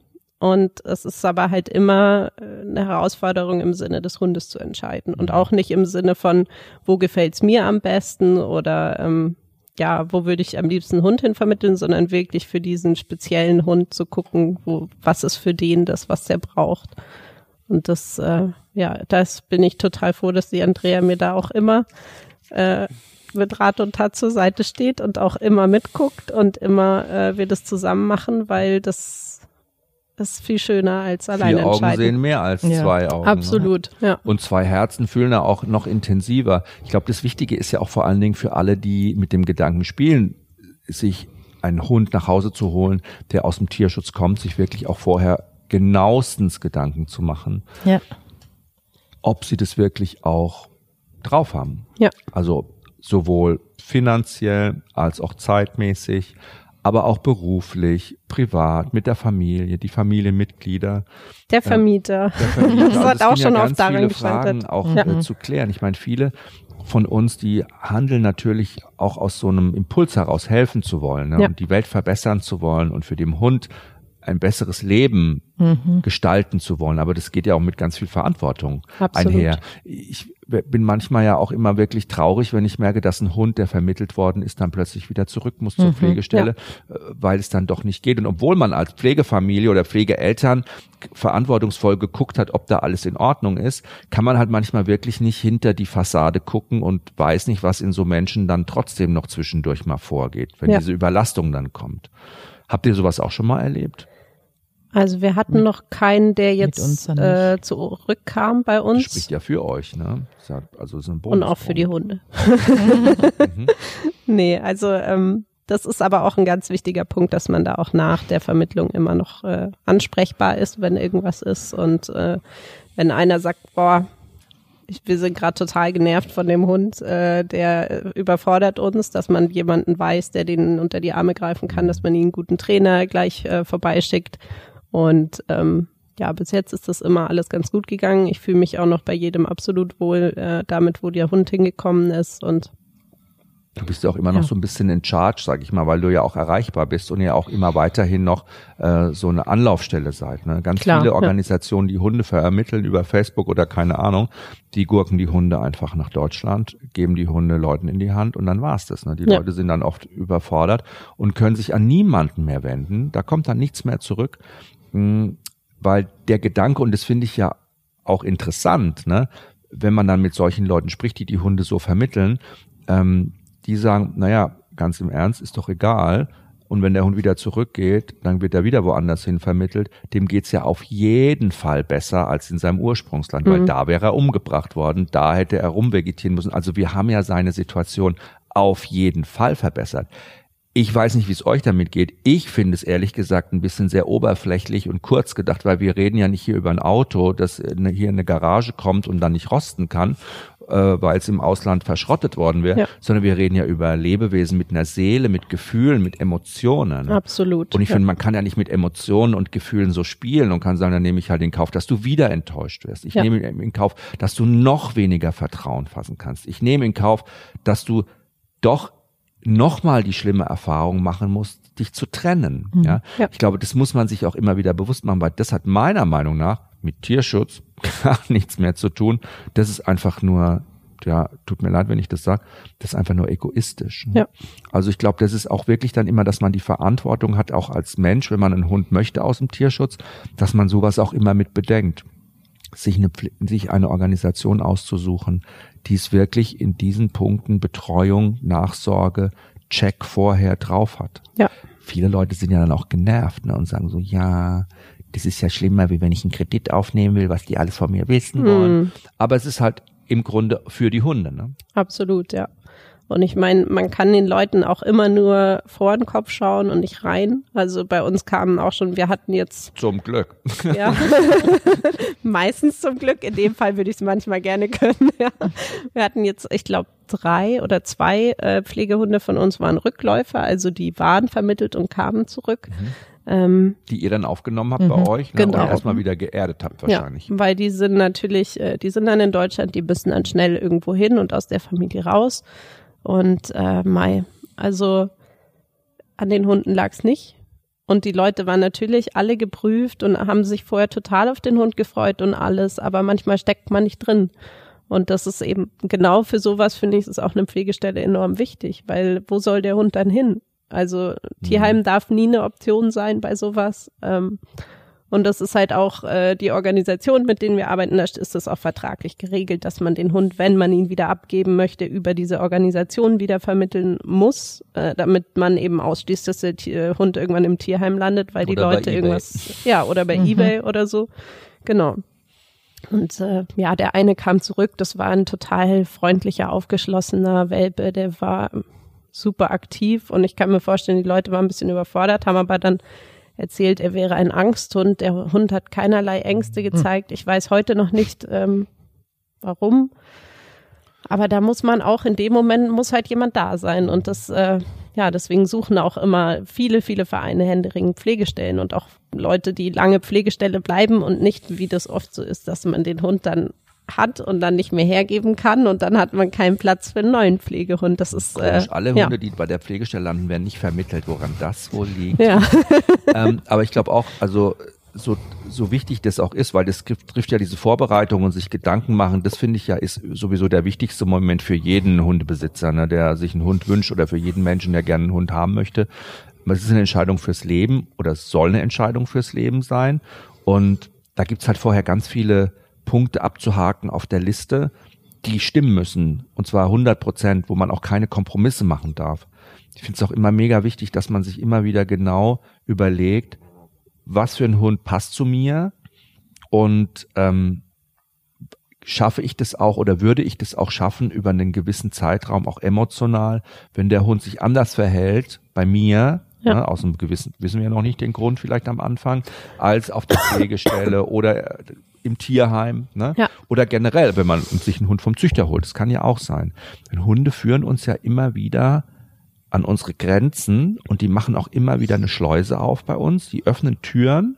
Und es ist aber halt immer äh, eine Herausforderung im Sinne des Hundes zu entscheiden und auch nicht im Sinne von, wo gefällt's mir am besten oder ähm, ja, wo würde ich am liebsten einen Hund hin vermitteln, sondern wirklich für diesen speziellen Hund zu gucken, wo, was ist für den das, was der braucht. Und das, äh, ja, das bin ich total froh, dass die Andrea mir da auch immer äh, mit Rat und Tat zur Seite steht und auch immer mitguckt und immer äh, wir das zusammen machen, weil das ist viel schöner als alleine Vier Augen sehen mehr als Ja. zwei Augen. Ne? Absolut, ja. Und zwei Herzen fühlen da auch noch intensiver. Ich glaube, das Wichtige ist ja auch vor allen Dingen für alle, die mit dem Gedanken spielen, sich einen Hund nach Hause zu holen, der aus dem Tierschutz kommt, sich wirklich auch vorher genauestens Gedanken zu machen, Ja. ob sie das wirklich auch drauf haben. Ja. Also sowohl finanziell als auch zeitmäßig, aber auch beruflich, privat, mit der Familie, die Familienmitglieder. Der Vermieter. Der Vermieter. Das Also hat auch schon ja oft ganz daran viele gescheitert. Fragen auch Ja. äh, zu klären. Ich meine, viele von uns, die handeln natürlich auch aus so einem Impuls heraus, helfen zu wollen ne? Ja. und die Welt verbessern zu wollen und für den Hund ein besseres Leben Mhm. gestalten zu wollen. Aber das geht ja auch mit ganz viel Verantwortung Absolut. einher. Ich bin manchmal ja auch immer wirklich traurig, wenn ich merke, dass ein Hund, der vermittelt worden ist, dann plötzlich wieder zurück muss zur Mhm, Pflegestelle, äh, weil es dann doch nicht geht. Und obwohl man als Pflegefamilie oder Pflegeeltern verantwortungsvoll geguckt hat, ob da alles in Ordnung ist, kann man halt manchmal wirklich nicht hinter die Fassade gucken und weiß nicht, was in so Menschen dann trotzdem noch zwischendurch mal vorgeht, wenn Ja. diese Überlastung dann kommt. Habt ihr sowas auch schon mal erlebt? Also wir hatten noch keinen, der jetzt äh, zurückkam bei Das uns. spricht ja für euch, ne? Ist ja, also ein Und auch für die. Hunde. nee, also ähm, das ist aber auch ein ganz wichtiger Punkt, dass man da auch nach der Vermittlung immer noch äh, ansprechbar ist, wenn irgendwas ist. Und äh, wenn einer sagt, boah, ich, wir sind gerade total genervt von dem Hund, äh, der äh, überfordert uns, dass man jemanden weiß, der den unter die Arme greifen kann, dass man ihn einen guten Trainer gleich äh, vorbeischickt. Und ähm, ja, bis jetzt ist das immer alles ganz gut gegangen. Ich fühle mich auch noch bei jedem absolut wohl äh, damit, wo der Hund hingekommen ist. Und Du bist ja auch immer noch Ja. so ein bisschen in Charge, sag ich mal, weil du ja auch erreichbar bist und ja auch immer weiterhin noch äh, so eine Anlaufstelle seid. Ne? Ganz Klar, viele ja. Organisationen, die Hunde vermitteln über Facebook oder keine Ahnung, die gurken die Hunde einfach nach Deutschland, geben die Hunde Leuten in die Hand und dann war's das. Ne? Die Ja. Leute sind dann oft überfordert und können sich an niemanden mehr wenden. Da kommt dann nichts mehr zurück, weil der Gedanke, und das finde ich ja auch interessant, ne? wenn man dann mit solchen Leuten spricht, die die Hunde so vermitteln, ähm, die sagen, naja, ganz im Ernst, ist doch egal. Und wenn der Hund wieder zurückgeht, dann wird er wieder woanders hin vermittelt. Dem geht's ja auf jeden Fall besser als in seinem Ursprungsland, weil Mhm. da wäre er umgebracht worden, da hätte er rumvegetieren müssen. Also wir haben ja seine Situation auf jeden Fall verbessert. Ich weiß nicht, wie es euch damit geht. Ich finde es ehrlich gesagt ein bisschen sehr oberflächlich und kurz gedacht, weil wir reden ja nicht hier über ein Auto, das hier in eine Garage kommt und dann nicht rosten kann, äh, weil es im Ausland verschrottet worden wäre, Ja. sondern wir reden ja über Lebewesen mit einer Seele, mit Gefühlen, mit Emotionen. absolut. Und ich ja. finde, man kann ja nicht mit Emotionen und Gefühlen so spielen und kann sagen, dann nehme ich halt in Kauf, dass du wieder enttäuscht wirst. Ich Ja. nehme in Kauf, dass du noch weniger Vertrauen fassen kannst. Ich nehme in Kauf, dass du doch nochmal die schlimme Erfahrung machen musst, dich zu trennen. Ja? Ja. Ich glaube, das muss man sich auch immer wieder bewusst machen, weil das hat meiner Meinung nach mit Tierschutz gar nichts mehr zu tun. Das ist einfach nur, ja, tut mir leid, wenn ich das sage, das ist einfach nur egoistisch. Ja. Also ich glaube, das ist auch wirklich dann immer, dass man die Verantwortung hat, auch als Mensch, wenn man einen Hund möchte aus dem Tierschutz, dass man sowas auch immer mit bedenkt. Sich eine, sich eine Organisation auszusuchen, die es wirklich in diesen Punkten Betreuung, Nachsorge, Check vorher drauf hat. Ja. Viele Leute sind ja dann auch genervt ne, und sagen so, ja, das ist ja schlimmer, wie wenn ich einen Kredit aufnehmen will, was die alles von mir wissen wollen. Aber es ist halt im Grunde für die Hunde. Ne? Absolut, ja. Und ich meine, man kann den Leuten auch immer nur vor den Kopf schauen und nicht rein. Also bei uns kamen auch schon, wir hatten jetzt, Zum Glück. ja, meistens zum Glück, in dem Fall würde ich es manchmal gerne können. Ja. Wir hatten jetzt, ich glaube, drei oder zwei äh, Pflegehunde von uns waren Rückläufer, also die waren vermittelt und kamen zurück. Ähm, Die ihr dann aufgenommen habt bei euch ne? Genau. und erstmal wieder geerdet habt wahrscheinlich. Ja, weil die sind natürlich, äh, die sind dann in Deutschland, die müssen dann schnell irgendwo hin und aus der Familie raus. Und äh, Mai, also an den Hunden lag's nicht. Und die Leute waren natürlich alle geprüft und haben sich vorher total auf den Hund gefreut und alles, aber manchmal steckt man nicht drin. Und das ist eben genau für sowas, finde ich, ist auch eine Pflegestelle enorm wichtig, weil wo soll der Hund dann hin? Also Tierheim darf nie eine Option sein bei sowas. Ähm, und das ist halt auch äh, die Organisation, mit denen wir arbeiten, da ist das auch vertraglich geregelt, dass man den Hund, wenn man ihn wieder abgeben möchte, über diese Organisation wieder vermitteln muss, äh, damit man eben ausschließt, dass der Tier, Hund irgendwann im Tierheim landet, weil die Oder bei Leute irgendwas, ja, oder bei eBay oder so. Genau. Und äh, ja, der eine kam zurück, das war ein total freundlicher, aufgeschlossener Welpe, der war super aktiv und ich kann mir vorstellen, die Leute waren ein bisschen überfordert, haben aber dann erzählt, er wäre ein Angsthund. Der Hund hat keinerlei Ängste gezeigt. Ich weiß heute noch nicht, ähm, warum. Aber da muss man auch in dem Moment muss halt jemand da sein und das äh, ja deswegen suchen auch immer viele viele Vereine händeringend Pflegestellen und auch Leute, die lange Pflegestelle bleiben und nicht wie das oft so ist, dass man den Hund dann hat und dann nicht mehr hergeben kann und dann hat man keinen Platz für einen neuen Pflegehund. Das ist äh, Alle ja. Hunde, die bei der Pflegestelle landen, werden nicht vermittelt, woran das wohl liegt. Ja. ähm, aber ich glaube auch, also so, so wichtig das auch ist, weil das trifft, trifft ja diese Vorbereitung und sich Gedanken machen, das finde ich ja ist sowieso der wichtigste Moment für jeden Hundebesitzer, ne, der sich einen Hund wünscht oder für jeden Menschen, der gerne einen Hund haben möchte. Es ist eine Entscheidung fürs Leben oder es soll eine Entscheidung fürs Leben sein. Und da gibt's halt vorher ganz viele Punkte abzuhaken auf der Liste, die stimmen müssen. Und zwar 100 Prozent, wo man auch keine Kompromisse machen darf. Ich finde es auch immer mega wichtig, dass man sich immer wieder genau überlegt, was für ein Hund passt zu mir und ähm, schaffe ich das auch oder würde ich das auch schaffen über einen gewissen Zeitraum, auch emotional, wenn der Hund sich anders verhält bei mir, Ja. ne, aus einem gewissen, wissen wir noch nicht den Grund vielleicht am Anfang, als auf der Pflegestelle oder äh, im Tierheim, ne? Ja. Oder generell, wenn man sich einen Hund vom Züchter holt. Das kann ja auch sein. Denn Hunde führen uns ja immer wieder an unsere Grenzen und die machen auch immer wieder eine Schleuse auf bei uns. Die öffnen Türen,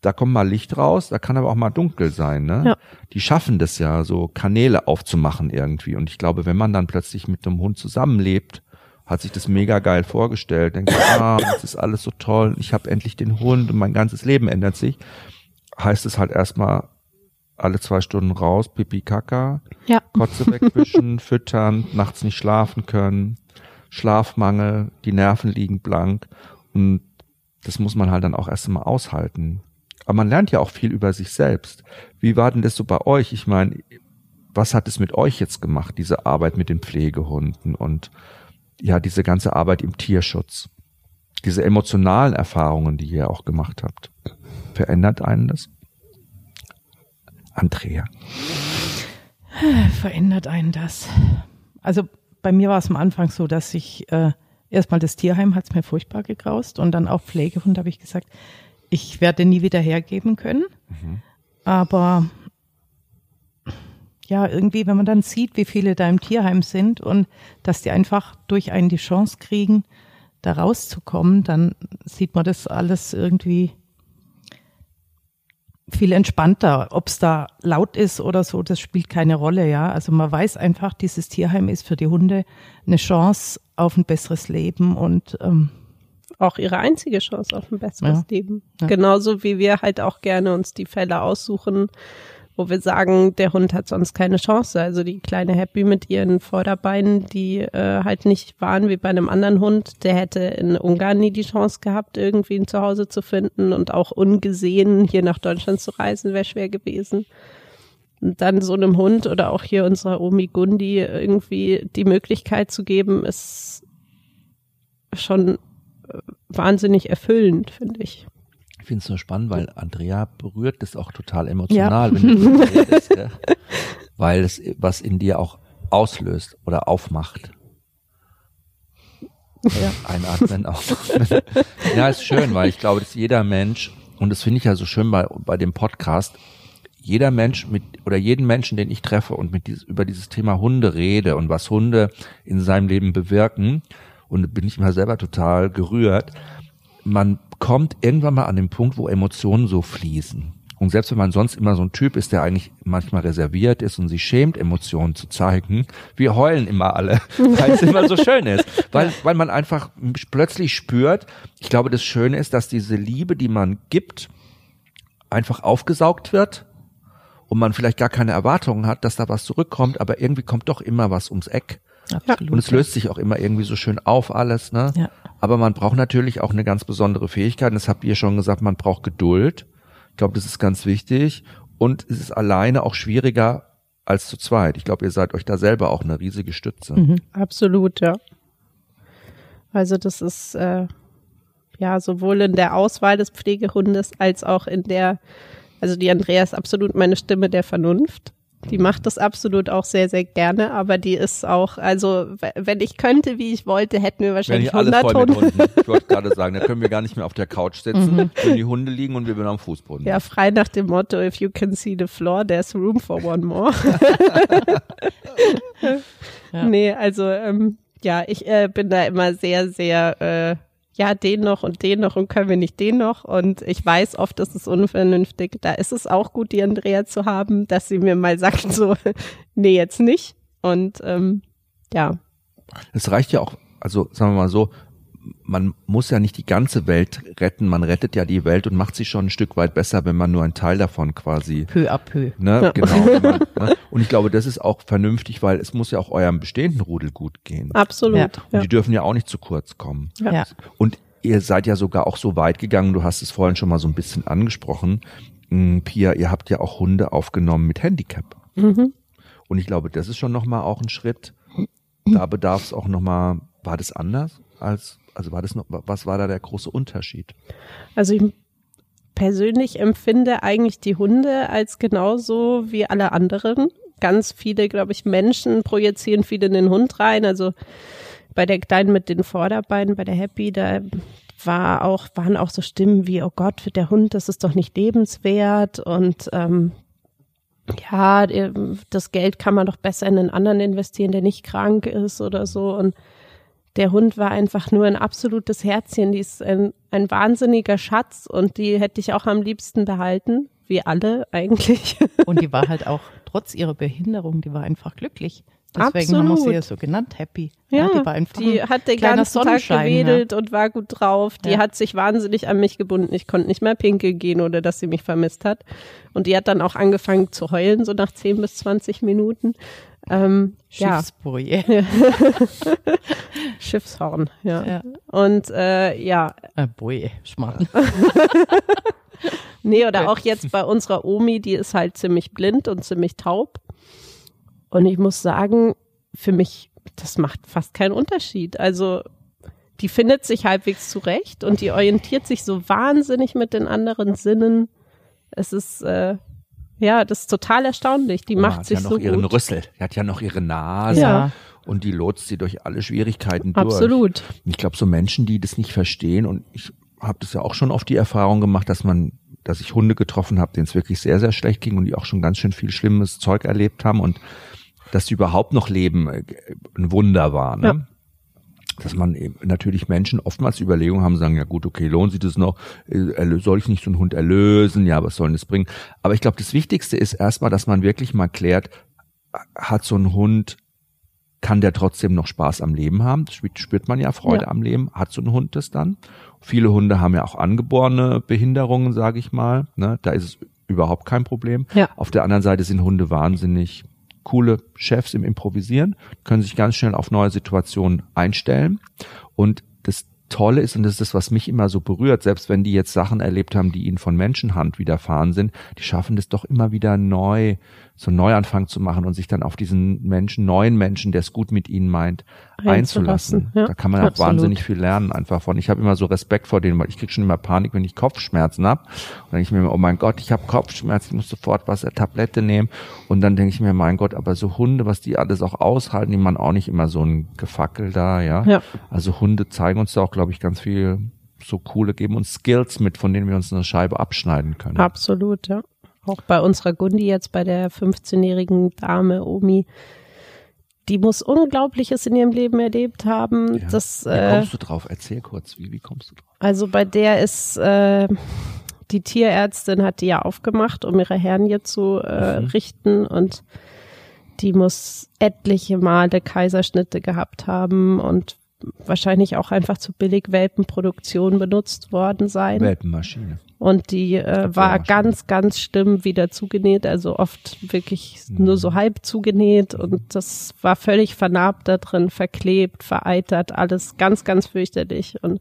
da kommt mal Licht raus, da kann aber auch mal dunkel sein. Ne? Ja. Die schaffen das ja, so Kanäle aufzumachen irgendwie. Und ich glaube, wenn man dann plötzlich mit einem Hund zusammenlebt, hat sich das mega geil vorgestellt, denkt, ah, das ist alles so toll, ich habe endlich den Hund und mein ganzes Leben ändert sich, heißt es halt erstmal alle zwei Stunden raus, Pipi Kaka, Ja. Kotze wegwischen, füttern, nachts nicht schlafen können, Schlafmangel, die Nerven liegen blank und das muss man halt dann auch erst mal aushalten. Aber man lernt ja auch viel über sich selbst. Wie war denn das so bei euch? Ich meine, was hat es mit euch jetzt gemacht, diese Arbeit mit den Pflegehunden und ja, diese ganze Arbeit im Tierschutz? Diese emotionalen Erfahrungen, die ihr auch gemacht habt. Verändert einen das? Andrea. verändert einen das? Also bei mir war es am Anfang so, dass ich äh, erstmal das Tierheim hat es mir furchtbar gegraust und dann auch Pflegehund habe ich gesagt, ich werde nie wieder hergeben können. Aber ja, irgendwie, wenn man dann sieht, wie viele da im Tierheim sind und dass die einfach durch einen die Chance kriegen, da rauszukommen, dann sieht man das alles irgendwie viel entspannter. Ob es da laut ist oder so, das spielt keine Rolle, ja. Also man weiß einfach, dieses Tierheim ist für die Hunde eine Chance auf ein besseres Leben und ähm, auch ihre einzige Chance auf ein besseres Ja. Leben. Ja. Genauso wie wir halt auch gerne uns die Fälle aussuchen, wo wir sagen, der Hund hat sonst keine Chance. Also die kleine Happy mit ihren Vorderbeinen, die äh, halt nicht waren wie bei einem anderen Hund, der hätte in Ungarn nie die Chance gehabt, irgendwie ein Zuhause zu finden und auch ungesehen hier nach Deutschland zu reisen, wäre schwer gewesen. Und dann so einem Hund oder auch hier unserer Omi Gundi irgendwie die Möglichkeit zu geben, ist schon äh, wahnsinnig erfüllend, finde ich. Ich finde es so spannend, weil Andrea berührt das auch total emotional, wenn du redest, ja? weil es was in dir auch auslöst oder aufmacht. Ja. Einatmen, ausatmen. Ja, ist schön, weil ich glaube, dass jeder Mensch, und das finde ich ja so schön bei, bei dem Podcast, jeder Mensch mit oder jeden Menschen, den ich treffe und mit dieses, über dieses Thema Hunde rede und was Hunde in seinem Leben bewirken, und bin ich immer selber total gerührt, man kommt irgendwann mal an den Punkt, wo Emotionen so fließen. Und selbst wenn man sonst immer so ein Typ ist, der eigentlich manchmal reserviert ist und sich schämt, Emotionen zu zeigen, wir heulen immer alle, weil es immer so schön ist. Weil, weil man einfach plötzlich spürt, ich glaube, das Schöne ist, dass diese Liebe, die man gibt, einfach aufgesaugt wird und man vielleicht gar keine Erwartungen hat, dass da was zurückkommt, aber irgendwie kommt doch immer was ums Eck. absolut. Und es löst sich auch immer irgendwie so schön auf alles, ne? Ja. Aber man braucht natürlich auch eine ganz besondere Fähigkeit. Das habt ihr schon gesagt, man braucht Geduld. Ich glaube, das ist ganz wichtig. Und es ist alleine auch schwieriger als zu zweit. Ich glaube, ihr seid euch da selber auch eine riesige Stütze. Mhm. Absolut, ja. Also das ist äh, ja sowohl in der Auswahl des Pflegehundes als auch in der, also die Andrea ist absolut meine Stimme der Vernunft. Die macht das absolut auch sehr, sehr gerne, aber die ist auch, also wenn ich könnte, wie ich wollte, hätten wir Wenn wahrscheinlich ich alles 100 voll mit Hunde. Hunden. Ich wollte gerade sagen, da können wir gar nicht mehr auf der Couch sitzen, wenn die Hunde liegen und wir bin am Fußboden. Ja, frei nach dem Motto, if you can see the floor, there's room for one more. Ja. Nee, also ähm, ja, ich äh, bin da immer sehr, sehr äh, ja, den noch und den noch und können wir nicht den noch. Und ich weiß, oft ist es unvernünftig. Da ist es auch gut, die Andrea zu haben, dass sie mir mal sagt, so, nee, jetzt nicht. Und ähm, ja. Es reicht ja auch, also sagen wir mal so, man muss ja nicht die ganze Welt retten, man rettet ja die Welt und macht sie schon ein Stück weit besser, wenn man nur einen Teil davon quasi. Peu à peu. Ne, ja. genau. Man, ne? Und ich glaube, das ist auch vernünftig, weil es muss ja auch eurem bestehenden Rudel gut gehen. Absolut. Ja. Und die dürfen ja auch nicht zu kurz kommen. Ja. Und ihr seid ja sogar auch so weit gegangen, du hast es vorhin schon mal so ein bisschen angesprochen, hm, Pia, ihr habt ja auch Hunde aufgenommen mit Handicap. Mhm. Und ich glaube, das ist schon nochmal auch ein Schritt. Da bedarf es auch nochmal, war das anders als also war das noch, was war da der große Unterschied? Also ich persönlich empfinde eigentlich die Hunde als genauso wie alle anderen. Ganz viele, glaube ich, Menschen projizieren viel in den Hund rein. Also bei der Kleinen mit den Vorderbeinen, bei der Happy, da war auch, waren auch so Stimmen wie, oh Gott, der Hund, das ist doch nicht lebenswert und ähm, ja, das Geld kann man doch besser in einen anderen investieren, der nicht krank ist oder so. Und der Hund war einfach nur ein absolutes Herzchen. Die ist ein, ein wahnsinniger Schatz und die hätte ich auch am liebsten behalten, wie alle eigentlich. Und die war halt auch trotz ihrer Behinderung, die war einfach glücklich. Deswegen haben wir sie ja so genannt, happy. Ja, ja die war einfach die hat den ganzen Tag gewedelt ja. und war gut drauf. Die ja. hat sich wahnsinnig an mich gebunden. Ich konnte nicht mehr pinkel gehen oder dass sie mich vermisst hat. Und die hat dann auch angefangen zu heulen, so nach 10 bis 20 Minuten. Ähm, Schiffsboje. Ja. Schiffshorn, ja. ja. Und äh, ja. Äh, Boje, Schmarrn. nee, oder auch jetzt bei unserer Omi, die ist halt ziemlich blind und ziemlich taub. Und ich muss sagen, für mich, das macht fast keinen Unterschied. Also die findet sich halbwegs zurecht und die orientiert sich so wahnsinnig mit den anderen Sinnen. Es ist äh, ja, das ist total erstaunlich. Die macht sich ja noch so ihren gut. Rüssel. Die hat ja noch ihre Nase. Ja. Und die lotst sie durch alle Schwierigkeiten durch. Absolut. Ich glaube, so Menschen, die das nicht verstehen, und ich habe das ja auch schon oft die Erfahrung gemacht, dass man, dass ich Hunde getroffen habe, denen es wirklich sehr, sehr schlecht ging und die auch schon ganz schön viel schlimmes Zeug erlebt haben und dass sie überhaupt noch leben, äh, ein Wunder war. Ne? Ja dass man eben natürlich Menschen oftmals die Überlegung haben, sagen, ja gut, okay, lohnt sich das noch, äh, soll ich nicht so einen Hund erlösen, ja, was soll denn das bringen? Aber ich glaube, das Wichtigste ist erstmal, dass man wirklich mal klärt, hat so ein Hund, kann der trotzdem noch Spaß am Leben haben? Das spürt man ja, Freude ja. am Leben. Hat so ein Hund das dann? Viele Hunde haben ja auch angeborene Behinderungen, sage ich mal. Ne? Da ist es überhaupt kein Problem. Ja. Auf der anderen Seite sind Hunde wahnsinnig coole Chefs im Improvisieren, können sich ganz schnell auf neue Situationen einstellen. Und das Tolle ist, und das ist das, was mich immer so berührt, selbst wenn die jetzt Sachen erlebt haben, die ihnen von Menschenhand widerfahren sind, die schaffen das doch immer wieder neu so einen Neuanfang zu machen und sich dann auf diesen Menschen, neuen Menschen, der es gut mit ihnen meint, einzulassen. Ja, da kann man auch wahnsinnig viel lernen einfach von. Ich habe immer so Respekt vor denen, weil ich kriege schon immer Panik, wenn ich Kopfschmerzen habe. Und dann denke ich mir immer, oh mein Gott, ich habe Kopfschmerzen, ich muss sofort was, eine Tablette nehmen. Und dann denke ich mir, mein Gott, aber so Hunde, was die alles auch aushalten, die man auch nicht immer so ein Gefackel da, ja. ja. Also Hunde zeigen uns da auch, glaube ich, ganz viel so coole, geben uns Skills mit, von denen wir uns eine Scheibe abschneiden können. Absolut, ja. Auch bei unserer Gundi jetzt, bei der 15-jährigen Dame Omi, die muss Unglaubliches in ihrem Leben erlebt haben. Ja. Das, wie äh, kommst du drauf? Erzähl kurz, wie, wie kommst du drauf? Also bei der ist äh, die Tierärztin hat die ja aufgemacht, um ihre Hernie zu äh, mhm. richten und die muss etliche Male Kaiserschnitte gehabt haben und wahrscheinlich auch einfach zu billig Welpenproduktion benutzt worden sein. Welpenmaschine. Und die äh, war ganz, ganz schlimm wieder zugenäht, also oft wirklich mhm. nur so halb zugenäht und das war völlig vernarbt da drin, verklebt, vereitert, alles ganz, ganz fürchterlich. Und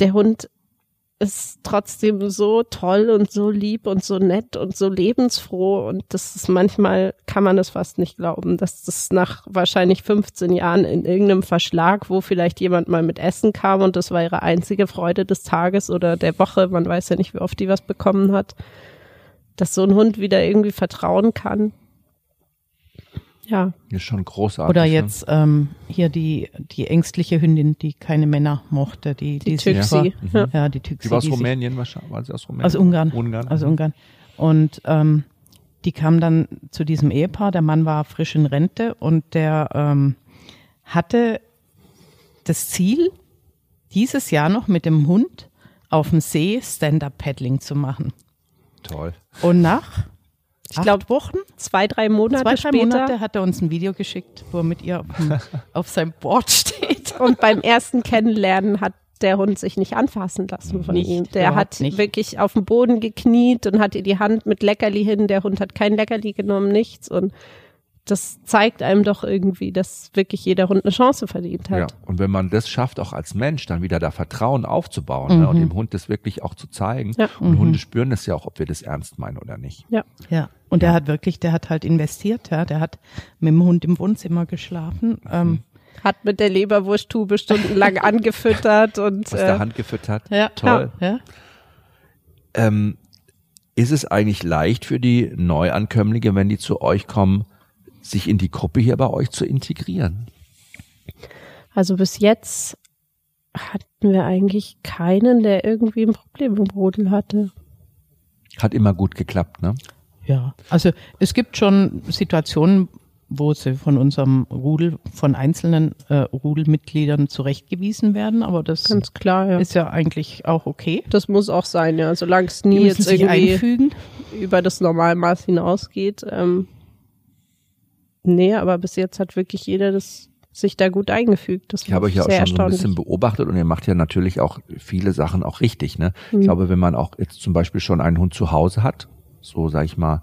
der Hund ist trotzdem so toll und so lieb und so nett und so lebensfroh und das ist manchmal kann man es fast nicht glauben, dass das nach wahrscheinlich 15 Jahren in irgendeinem Verschlag, wo vielleicht jemand mal mit Essen kam und das war ihre einzige Freude des Tages oder der Woche, man weiß ja nicht, wie oft die was bekommen hat, dass so ein Hund wieder irgendwie vertrauen kann. Ja. Ist schon großartig. Oder ne? jetzt ne? ähm, hier die, die ängstliche Hündin, die keine Männer mochte. Die, die, die Tüxi. Ja. ja, die Tüxi. Die war aus Rumänien wahrscheinlich. War sie aus Rumänien? Aus Ungarn. Ungarn. Aus Ungarn. Und ähm, die kam dann zu diesem Ehepaar. Der Mann war frisch in Rente und der ähm, hatte das Ziel, dieses Jahr noch mit dem Hund auf dem See Stand-Up-Paddling zu machen. Toll. Und nach Ich glaube, Wochen, zwei, drei Monate zwei, drei später. Monate hat er uns ein Video geschickt, wo er mit ihr auf, auf seinem Board steht. Und beim ersten Kennenlernen hat der Hund sich nicht anfassen lassen von Nicht, ihm. Der hat nicht. wirklich auf dem Boden gekniet und hat ihr die Hand mit Leckerli hin. Der Hund hat kein Leckerli genommen, nichts. Und das zeigt einem doch irgendwie, dass wirklich jeder Hund eine Chance verdient Ja. hat. Und wenn man das schafft, auch als Mensch dann wieder da Vertrauen aufzubauen ne, und dem Hund das wirklich auch zu zeigen. Ja. Und Hunde spüren das ja auch, ob wir das ernst meinen oder nicht. Ja. Ja, und der hat wirklich, der hat halt investiert, ja. Der hat mit dem Hund im Wohnzimmer geschlafen. Ähm, Hat mit der Leberwursttube stundenlang angefüttert und der äh, Hand gefüttert. ja, Toll. Ja. Ähm, ist es eigentlich leicht für die Neuankömmlinge, wenn die zu euch kommen, sich in die Gruppe hier bei euch zu integrieren? also bis jetzt hatten wir eigentlich keinen, der irgendwie ein Problem im Rudel hatte. Hat immer gut geklappt, ne? Ja, also es gibt schon Situationen, wo sie von unserem Rudel, von einzelnen äh, Rudelmitgliedern zurechtgewiesen werden, aber das Ganz klar, ja. ist ja eigentlich auch okay. Das muss auch sein, ja. Solange es nie jetzt irgendwie einfügen. über das Normalmaß hinausgeht. Ähm, nee, aber bis jetzt hat wirklich jeder das sich da gut eingefügt. Das Ich habe euch ja auch schon so ein bisschen beobachtet und ihr macht ja natürlich auch viele Sachen auch richtig. Ne? Mhm. Ich glaube, wenn man auch jetzt zum Beispiel schon einen Hund zu Hause hat, so sage ich mal,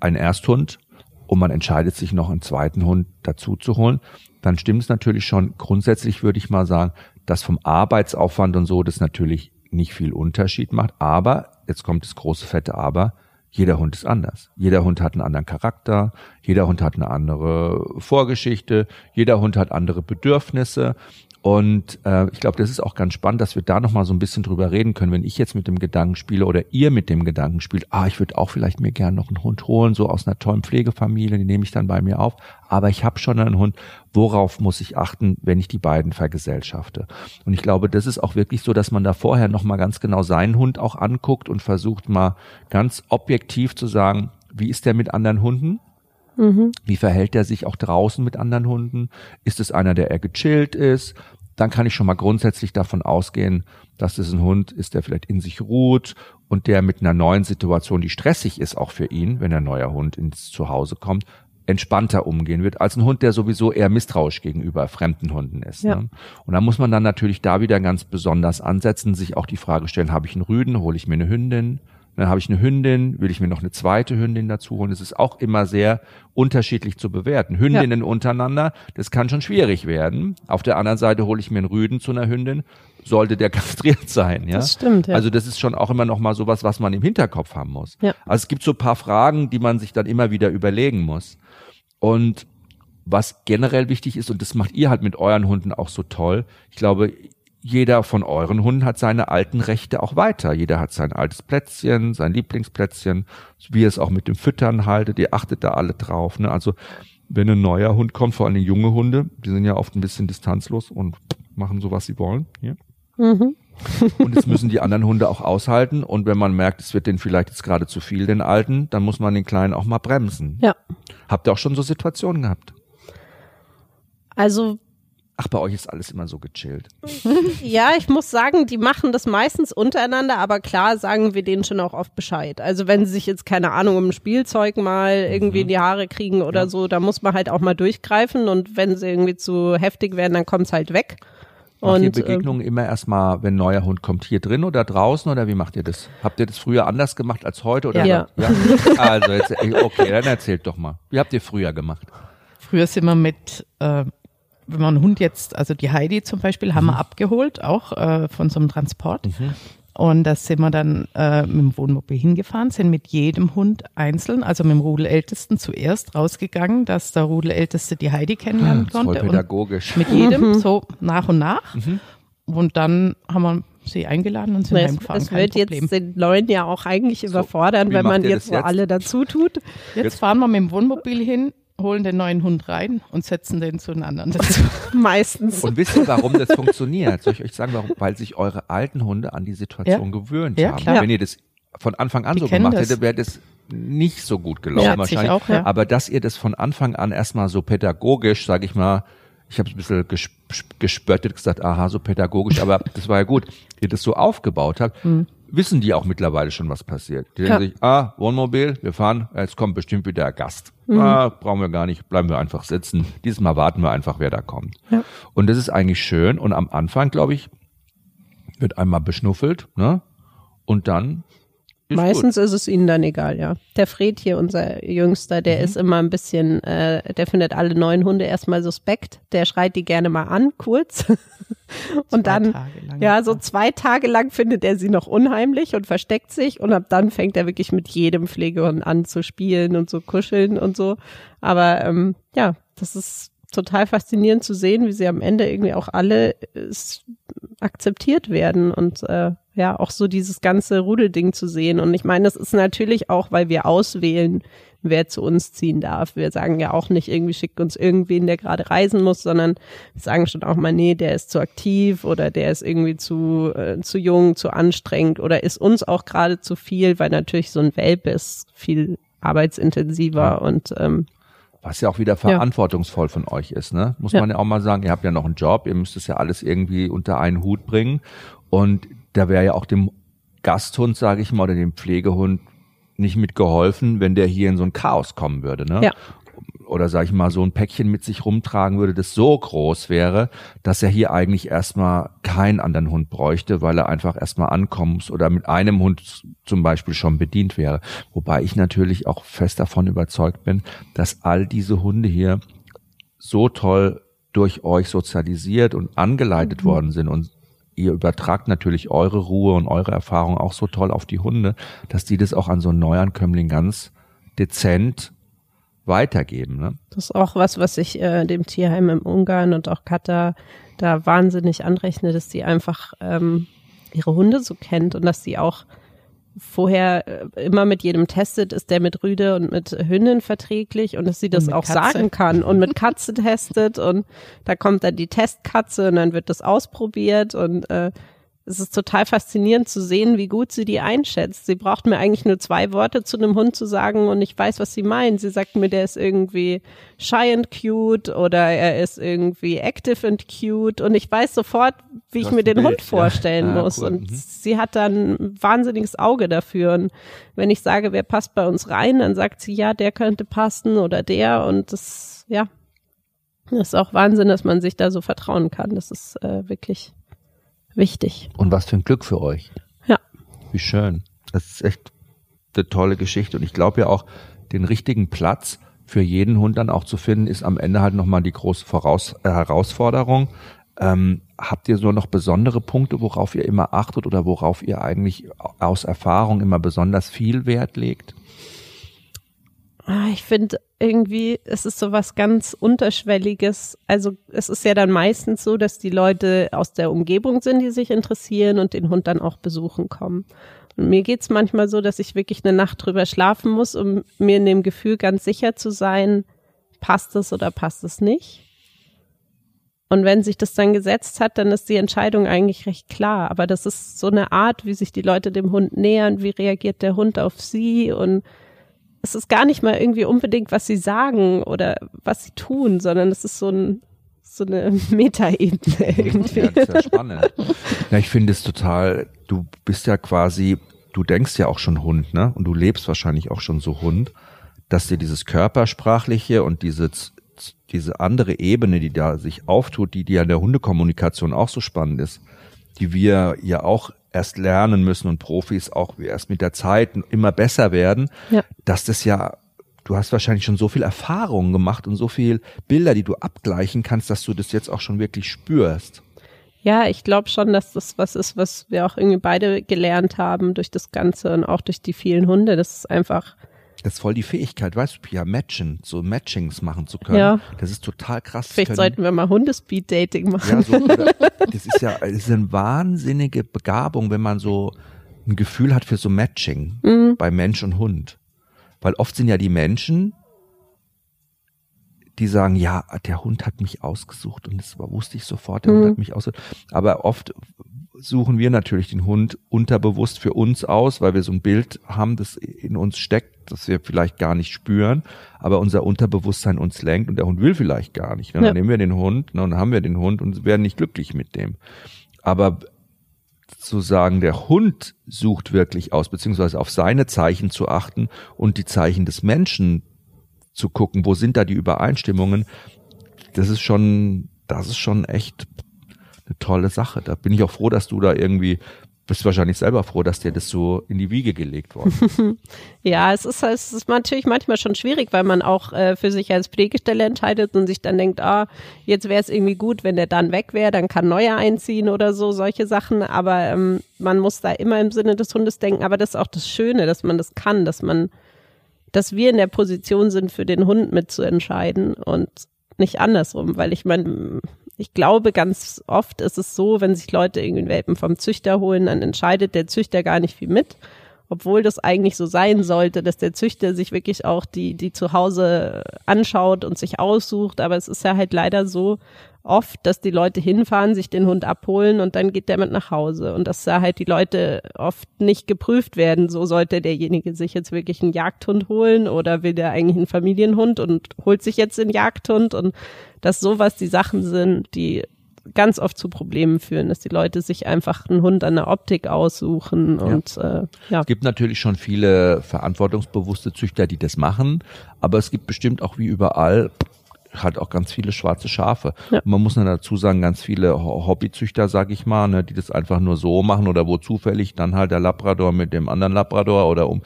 einen Ersthund und man entscheidet sich noch einen zweiten Hund dazu zu holen, dann stimmt es natürlich schon. Grundsätzlich würde ich mal sagen, dass vom Arbeitsaufwand und so das natürlich nicht viel Unterschied macht. Aber, jetzt kommt das große fette Aber, jeder Hund ist anders. Jeder Hund hat einen anderen Charakter, jeder Hund hat eine andere Vorgeschichte, jeder Hund hat andere Bedürfnisse. Und äh, ich glaube, das ist auch ganz spannend, dass wir da nochmal so ein bisschen drüber reden können, wenn ich jetzt mit dem Gedanken spiele oder ihr mit dem Gedanken spielt, ah, ich würde auch vielleicht mir gerne noch einen Hund holen, so aus einer tollen Pflegefamilie, den nehme ich dann bei mir auf. Aber ich habe schon einen Hund, worauf muss ich achten, wenn ich die beiden vergesellschafte? Und ich glaube, das ist auch wirklich so, dass man da vorher nochmal ganz genau seinen Hund auch anguckt und versucht mal ganz objektiv zu sagen, wie ist der mit anderen Hunden? Wie verhält er sich auch draußen mit anderen Hunden? Ist es einer, der eher gechillt ist? Dann kann ich schon mal grundsätzlich davon ausgehen, dass es ein Hund ist, der vielleicht in sich ruht und der mit einer neuen Situation, die stressig ist auch für ihn, wenn ein neuer Hund ins Zuhause kommt, entspannter umgehen wird, als ein Hund, der sowieso eher misstrauisch gegenüber fremden Hunden ist. Ja. Ne? Und da muss man dann natürlich da wieder ganz besonders ansetzen, sich auch die Frage stellen, habe ich einen Rüden, hole ich mir eine Hündin? Dann habe ich eine Hündin, will ich mir noch eine zweite Hündin dazu holen? Das ist auch immer sehr unterschiedlich zu bewerten. Hündinnen untereinander, das kann schon schwierig werden. Auf der anderen Seite hole ich mir einen Rüden zu einer Hündin, sollte der kastriert sein. Ja? Das stimmt, ja. Also das ist schon auch immer noch mal sowas, was man im Hinterkopf haben muss. Ja. Also es gibt so ein paar Fragen, die man sich dann immer wieder überlegen muss. Und was generell wichtig ist, und das macht ihr halt mit euren Hunden auch so toll, ich glaube, jeder von euren Hunden hat seine alten Rechte auch weiter. Jeder hat sein altes Plätzchen, sein Lieblingsplätzchen, wie ihr es auch mit dem Füttern haltet. Ihr achtet da alle drauf. Ne? Also wenn ein neuer Hund kommt, vor allem junge Hunde, die sind ja oft ein bisschen distanzlos und machen so, was sie wollen. Hier. Mhm. Und das müssen die anderen Hunde auch aushalten. Und wenn man merkt, es wird denen vielleicht jetzt gerade zu viel, den Alten, dann muss man den Kleinen auch mal bremsen. Ja. Habt ihr auch schon so Situationen gehabt? Also Ach, bei euch ist alles immer so gechillt. Ja, ich muss sagen, die machen das meistens untereinander, aber klar sagen wir denen schon auch oft Bescheid. Also wenn sie sich jetzt, keine Ahnung, um ein Spielzeug mal irgendwie in die Haare kriegen oder so, da muss man halt auch mal durchgreifen und wenn sie irgendwie zu heftig werden, dann kommt's halt weg. Macht ihr Und, ähm, Begegnungen immer erstmal, wenn ein neuer Hund kommt, hier drin oder draußen oder wie macht ihr das? Habt ihr das früher anders gemacht als heute oder? Ja. ja? Also jetzt, okay, dann erzählt doch mal. Wie habt ihr früher gemacht? Früher sind wir mit, äh, wenn man einen Hund jetzt, also die Heidi zum Beispiel, haben Mhm. wir abgeholt, auch äh, von so einem Transport. Und da sind wir dann äh, mit dem Wohnmobil hingefahren, sind mit jedem Hund einzeln, also mit dem Rudelältesten zuerst rausgegangen, dass der Rudelälteste die Heidi kennenlernen Das ist voll konnte. Und pädagogisch. mit jedem so nach und nach. Und dann haben wir sie eingeladen und sind es, heimgefahren. es kein wird Problem. jetzt den Neuen ja auch eigentlich überfordern, wie wenn man jetzt das so jetzt? alle dazu tut. Jetzt fahren wir mit dem Wohnmobil hin, holen den neuen Hund rein und setzen den zu den anderen dazu. Meistens. Und wisst ihr, warum das funktioniert? Soll ich euch sagen, warum? Weil sich eure alten Hunde an die Situation gewöhnt Ja, haben. klar. Wenn ihr das von Anfang an Die so gemacht das. hättet, wäre das nicht so gut gelaufen ich wahrscheinlich. auch, ja. Aber dass ihr das von Anfang an erstmal so pädagogisch, sage ich mal, ich habe es ein bisschen ges gespöttet, gesagt, aha, so pädagogisch, aber das war ja gut, ihr das so aufgebaut habt. Mhm. Wissen die auch mittlerweile schon, was passiert? Die denken sich, ah, Wohnmobil, wir fahren, jetzt kommt bestimmt wieder ein Gast. Mhm. Ah, brauchen wir gar nicht, bleiben wir einfach sitzen. Diesmal warten wir einfach, wer da kommt. Ja. Und das ist eigentlich schön. Und am Anfang, glaube ich, wird einmal beschnuffelt, ne? Und dann ist Meistens gut. ist es ihnen dann egal, ja. Der Fred hier, unser Jüngster, der mhm. ist immer ein bisschen, äh, der findet alle neuen Hunde erstmal suspekt. Der schreit die gerne mal an, kurz. und zwei dann, ja, so zwei Tage lang findet er sie noch unheimlich und versteckt sich. Und ab dann fängt er wirklich mit jedem Pflegehund an zu spielen und zu kuscheln und so. Aber ähm, ja, das ist total faszinierend zu sehen, wie sie am Ende irgendwie auch alle äh, akzeptiert werden und äh, ja, auch so dieses ganze Rudelding zu sehen. Und ich meine, das ist natürlich auch, weil wir auswählen, wer zu uns ziehen darf. Wir sagen ja auch nicht irgendwie schickt uns irgendwen, der gerade reisen muss, sondern wir sagen schon auch mal, nee, der ist zu aktiv oder der ist irgendwie zu, äh, zu jung, zu anstrengend oder ist uns auch gerade zu viel, weil natürlich so ein Welpe ist viel arbeitsintensiver ja. und ähm, was ja auch wieder verantwortungsvoll ja. von euch ist, ne? Muss ja. man ja auch mal sagen, ihr habt ja noch einen Job, ihr müsst es ja alles irgendwie unter einen Hut bringen. Und da wäre ja auch dem Gasthund, sage ich mal, oder dem Pflegehund nicht mitgeholfen, wenn der hier in so ein Chaos kommen würde. Ne? Ja. Oder sage ich mal, so ein Päckchen mit sich rumtragen würde, das so groß wäre, dass er hier eigentlich erstmal keinen anderen Hund bräuchte, weil er einfach erstmal ankommen muss oder mit einem Hund zum Beispiel schon bedient wäre. Wobei ich natürlich auch fest davon überzeugt bin, dass all diese Hunde hier so toll durch euch sozialisiert und angeleitet mhm. worden sind und ihr übertragt natürlich eure Ruhe und eure Erfahrung auch so toll auf die Hunde, dass die das auch an so einen Neuankömmling ganz dezent weitergeben. Ne? Das ist auch was, was ich äh, dem Tierheim im Ungarn und auch Katar da wahnsinnig anrechne, dass die einfach ähm, ihre Hunde so kennt und dass sie auch vorher äh, immer mit jedem testet, ist der mit Rüde und mit Hündin verträglich und dass sie das auch Katze. sagen kann und mit Katze testet und da kommt dann die Testkatze und dann wird das ausprobiert und äh, es ist total faszinierend zu sehen, wie gut sie die einschätzt. Sie braucht mir eigentlich nur zwei Worte zu einem Hund zu sagen und ich weiß, was sie meint. Sie sagt mir, der ist irgendwie shy and cute oder er ist irgendwie active and cute und ich weiß sofort, wie ich mir den Bild, Hund vorstellen ja. muss. cool. Und mhm. sie hat dann ein wahnsinniges Auge dafür. Und wenn ich sage, wer passt bei uns rein, dann sagt sie, ja, der könnte passen oder der und das, ja, das ist auch Wahnsinn, dass man sich da so vertrauen kann. Das ist äh, wirklich wichtig. Und was für ein Glück für euch. Ja. Wie schön. Das ist echt eine tolle Geschichte. Und ich glaube ja auch, den richtigen Platz für jeden Hund dann auch zu finden, ist am Ende halt nochmal die große Voraus äh, Herausforderung. Ähm, habt ihr so noch besondere Punkte, worauf ihr immer achtet oder worauf ihr eigentlich aus Erfahrung immer besonders viel Wert legt? Ah, ich finde irgendwie, es ist so was ganz Unterschwelliges. Also es ist ja dann meistens so, dass die Leute aus der Umgebung sind, die sich interessieren und den Hund dann auch besuchen kommen. Und mir geht's manchmal so, dass ich wirklich eine Nacht drüber schlafen muss, um mir in dem Gefühl ganz sicher zu sein, passt es oder passt es nicht. Und wenn sich das dann gesetzt hat, dann ist die Entscheidung eigentlich recht klar. Aber das ist so eine Art, wie sich die Leute dem Hund nähern, wie reagiert der Hund auf sie und es ist gar nicht mal irgendwie unbedingt, was sie sagen oder was sie tun, sondern es ist so ein so eine Metaebene irgendwie. Ja, das ist ja spannend. ja, ich finde es total, du bist ja quasi, du denkst ja auch schon Hund, ne? Und du lebst wahrscheinlich auch schon so Hund, dass dir dieses körpersprachliche und diese diese andere Ebene, die da sich auftut, die, die ja in der Hundekommunikation auch so spannend ist, die wir ja auch erst lernen müssen und Profis auch erst mit der Zeit immer besser werden, ja. dass das ja du hast wahrscheinlich schon so viel Erfahrung gemacht und so viel Bilder, die du abgleichen kannst, dass du das jetzt auch schon wirklich spürst. Ja, ich glaube schon, dass das was ist, was wir auch irgendwie beide gelernt haben durch das Ganze und auch durch die vielen Hunde. Das ist einfach das ist voll die Fähigkeit, weißt du, ja, matchen, so Matchings machen zu können. Ja. Das ist total krass. Vielleicht können, sollten wir mal Hundespeed-Dating machen. Ja, so, das ist ja, das ist eine wahnsinnige Begabung, wenn man so ein Gefühl hat für so Matching mhm. bei Mensch und Hund. Weil oft sind ja die Menschen, die sagen, ja, der Hund hat mich ausgesucht und das wusste ich sofort, der mhm. Hund hat mich ausgesucht. Aber oft suchen wir natürlich den Hund unterbewusst für uns aus, weil wir so ein Bild haben, das in uns steckt, das wir vielleicht gar nicht spüren, aber unser Unterbewusstsein uns lenkt und der Hund will vielleicht gar nicht. Ne? Dann ja. nehmen wir den Hund, ne, dann haben wir den Hund und werden nicht glücklich mit dem. Aber zu sagen, der Hund sucht wirklich aus, beziehungsweise auf seine Zeichen zu achten und die Zeichen des Menschen zu gucken, wo sind da die Übereinstimmungen, das ist schon, das ist schon echt eine tolle Sache. Da bin ich auch froh, dass du da irgendwie bist wahrscheinlich selber froh, dass dir das so in die Wiege gelegt worden ja, es ist, es ist natürlich manchmal schon schwierig, weil man auch äh, für sich als Pflegestelle entscheidet und sich dann denkt, ah, jetzt wäre es irgendwie gut, wenn der dann weg wäre, dann kann neuer einziehen oder so, solche Sachen. Aber ähm, man muss da immer im Sinne des Hundes denken. Aber das ist auch das Schöne, dass man das kann, dass man, dass wir in der Position sind, für den Hund mitzuentscheiden und nicht andersrum, weil ich meine, ich glaube, ganz oft ist es so, wenn sich Leute irgendwie Welpen vom Züchter holen, dann entscheidet der Züchter gar nicht viel mit. Obwohl das eigentlich so sein sollte, dass der Züchter sich wirklich auch die, die zu Hause anschaut und sich aussucht. Aber es ist ja halt leider so, oft, dass die Leute hinfahren, sich den Hund abholen und dann geht der mit nach Hause. Und dass da halt die Leute oft nicht geprüft werden. So sollte derjenige sich jetzt wirklich einen Jagdhund holen oder will der eigentlich einen Familienhund und holt sich jetzt den Jagdhund und dass sowas die Sachen sind, die ganz oft zu Problemen führen, dass die Leute sich einfach einen Hund an der Optik aussuchen und ja. Äh, ja. Es gibt natürlich schon viele verantwortungsbewusste Züchter, die das machen, aber es gibt bestimmt auch wie überall halt auch ganz viele schwarze Schafe. Ja. man muss dann dazu sagen, ganz viele Hobbyzüchter, sag ich mal, ne, die das einfach nur so machen oder wo zufällig dann halt der Labrador mit dem anderen Labrador oder um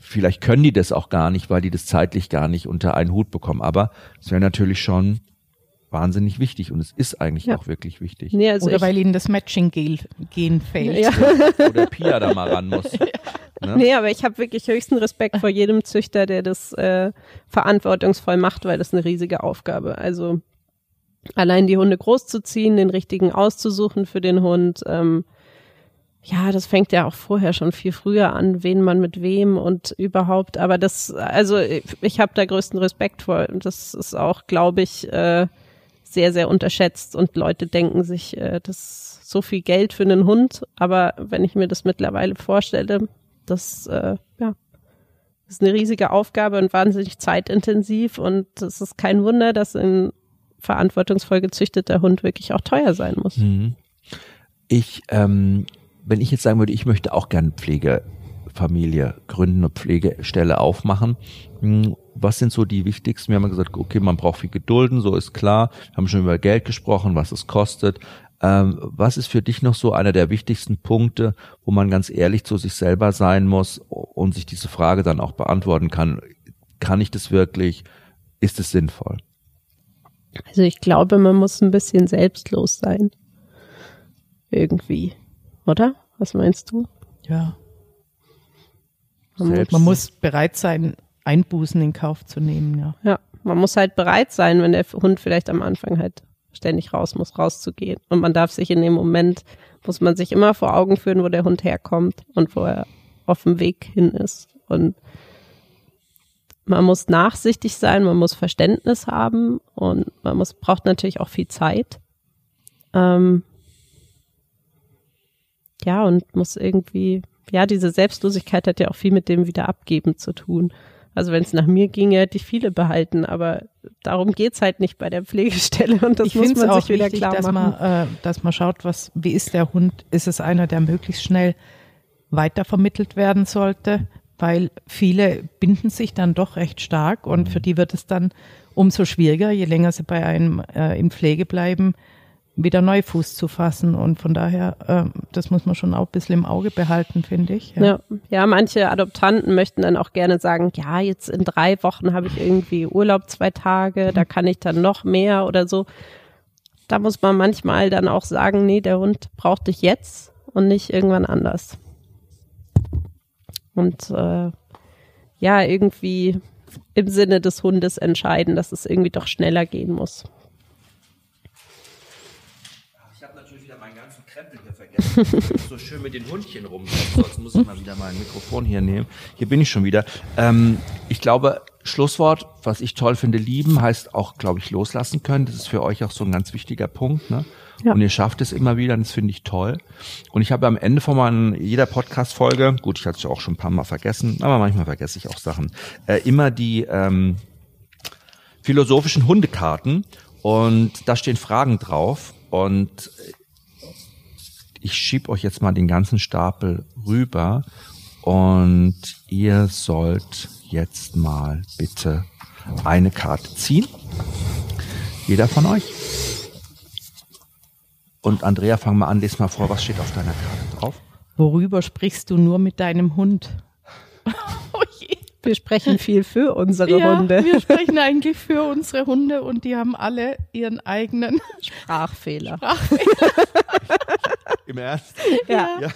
vielleicht können die das auch gar nicht, weil die das zeitlich gar nicht unter einen Hut bekommen. Aber es wäre natürlich schon wahnsinnig wichtig und es ist eigentlich ja. auch wirklich wichtig. Nee, also Oder weil ihnen das Matching-Gen fehlt. Ja. Oder Pia da mal ran muss. Ne? Nee, aber ich habe wirklich höchsten Respekt vor jedem Züchter, der das äh, verantwortungsvoll macht, weil das eine riesige Aufgabe. Also allein die Hunde großzuziehen, den richtigen auszusuchen für den Hund. Ähm, ja, das fängt ja auch vorher schon viel früher an, wen man mit wem und überhaupt. Aber das, also ich, ich habe da größten Respekt vor. Und das ist auch, glaube ich, äh, sehr, sehr unterschätzt. Und Leute denken sich, äh, das ist so viel Geld für einen Hund. Aber wenn ich mir das mittlerweile vorstelle, das, äh, ja, ist eine riesige Aufgabe und wahnsinnig zeitintensiv und es ist kein Wunder, dass ein verantwortungsvoll gezüchteter Hund wirklich auch teuer sein muss. Mhm. Ich, ähm, wenn ich jetzt sagen würde, ich möchte auch gerne Pflegefamilie gründen und Pflegestelle aufmachen, hm, was sind so die wichtigsten? Wir haben gesagt, okay, man braucht viel Gedulden, so ist klar. Wir haben schon über Geld gesprochen, was es kostet. Ähm, was ist für dich noch so einer der wichtigsten Punkte, wo man ganz ehrlich zu sich selber sein muss und sich diese Frage dann auch beantworten kann? Kann ich das wirklich? Ist es sinnvoll? Also ich glaube, man muss ein bisschen selbstlos sein. Irgendwie. Oder? Was meinst du? Ja. Man, man muss bereit sein, Einbußen in Kauf zu nehmen, ja. Ja, man muss halt bereit sein, wenn der Hund vielleicht am Anfang halt ständig raus muss, rauszugehen. Und man darf sich in dem Moment, muss man sich immer vor Augen führen, wo der Hund herkommt und wo er auf dem Weg hin ist. Und man muss nachsichtig sein, man muss Verständnis haben und man muss, braucht natürlich auch viel Zeit. Ähm, ja, und muss irgendwie, ja, diese Selbstlosigkeit hat ja auch viel mit dem Wiederabgeben zu tun. Also wenn es nach mir ginge, hätte ich viele behalten, aber darum geht's halt nicht bei der Pflegestelle und das ich muss man auch sich wieder wichtig, klar dass machen. Man, äh, dass man schaut, was, wie ist der Hund? Ist es einer, der möglichst schnell weitervermittelt werden sollte? Weil viele binden sich dann doch recht stark und für die wird es dann umso schwieriger, je länger sie bei einem äh, in Pflege bleiben, wieder neu Fuß zu fassen. Und von daher, äh, das muss man schon auch ein bisschen im Auge behalten, finde ich. Ja. ja. Ja, manche Adoptanten möchten dann auch gerne sagen, ja, jetzt in drei Wochen habe ich irgendwie Urlaub zwei Tage, da kann ich dann noch mehr oder so. Da muss man manchmal dann auch sagen, nee, der Hund braucht dich jetzt und nicht irgendwann anders. Und äh, ja, irgendwie im Sinne des Hundes entscheiden, dass es irgendwie doch schneller gehen muss. so schön mit den Hundchen rum. Sonst muss ich mal wieder mein Mikrofon hier nehmen. Hier bin ich schon wieder. Ähm, ich glaube, Schlusswort, was ich toll finde, lieben heißt auch, glaube ich, loslassen können. Das ist für euch auch so ein ganz wichtiger Punkt. Ne? Ja. Und ihr schafft es immer wieder, und das finde ich toll. Und ich habe am Ende von meinen, jeder Podcast-Folge, gut, ich hatte es auch schon ein paar Mal vergessen, aber manchmal vergesse ich auch Sachen, äh, immer die ähm, philosophischen Hundekarten und da stehen Fragen drauf und ich schieb euch jetzt mal den ganzen Stapel rüber und ihr sollt jetzt mal bitte eine Karte ziehen. Jeder von euch. Und Andrea, fang mal an, lese mal vor, was steht auf deiner Karte drauf? Worüber sprichst du nur mit deinem Hund? oh je. Wir sprechen viel für unsere ja, Hunde. Wir sprechen eigentlich für unsere Hunde und die haben alle ihren eigenen Sprachfehler. Sprachfehler. Im Ernst? Ja. ja.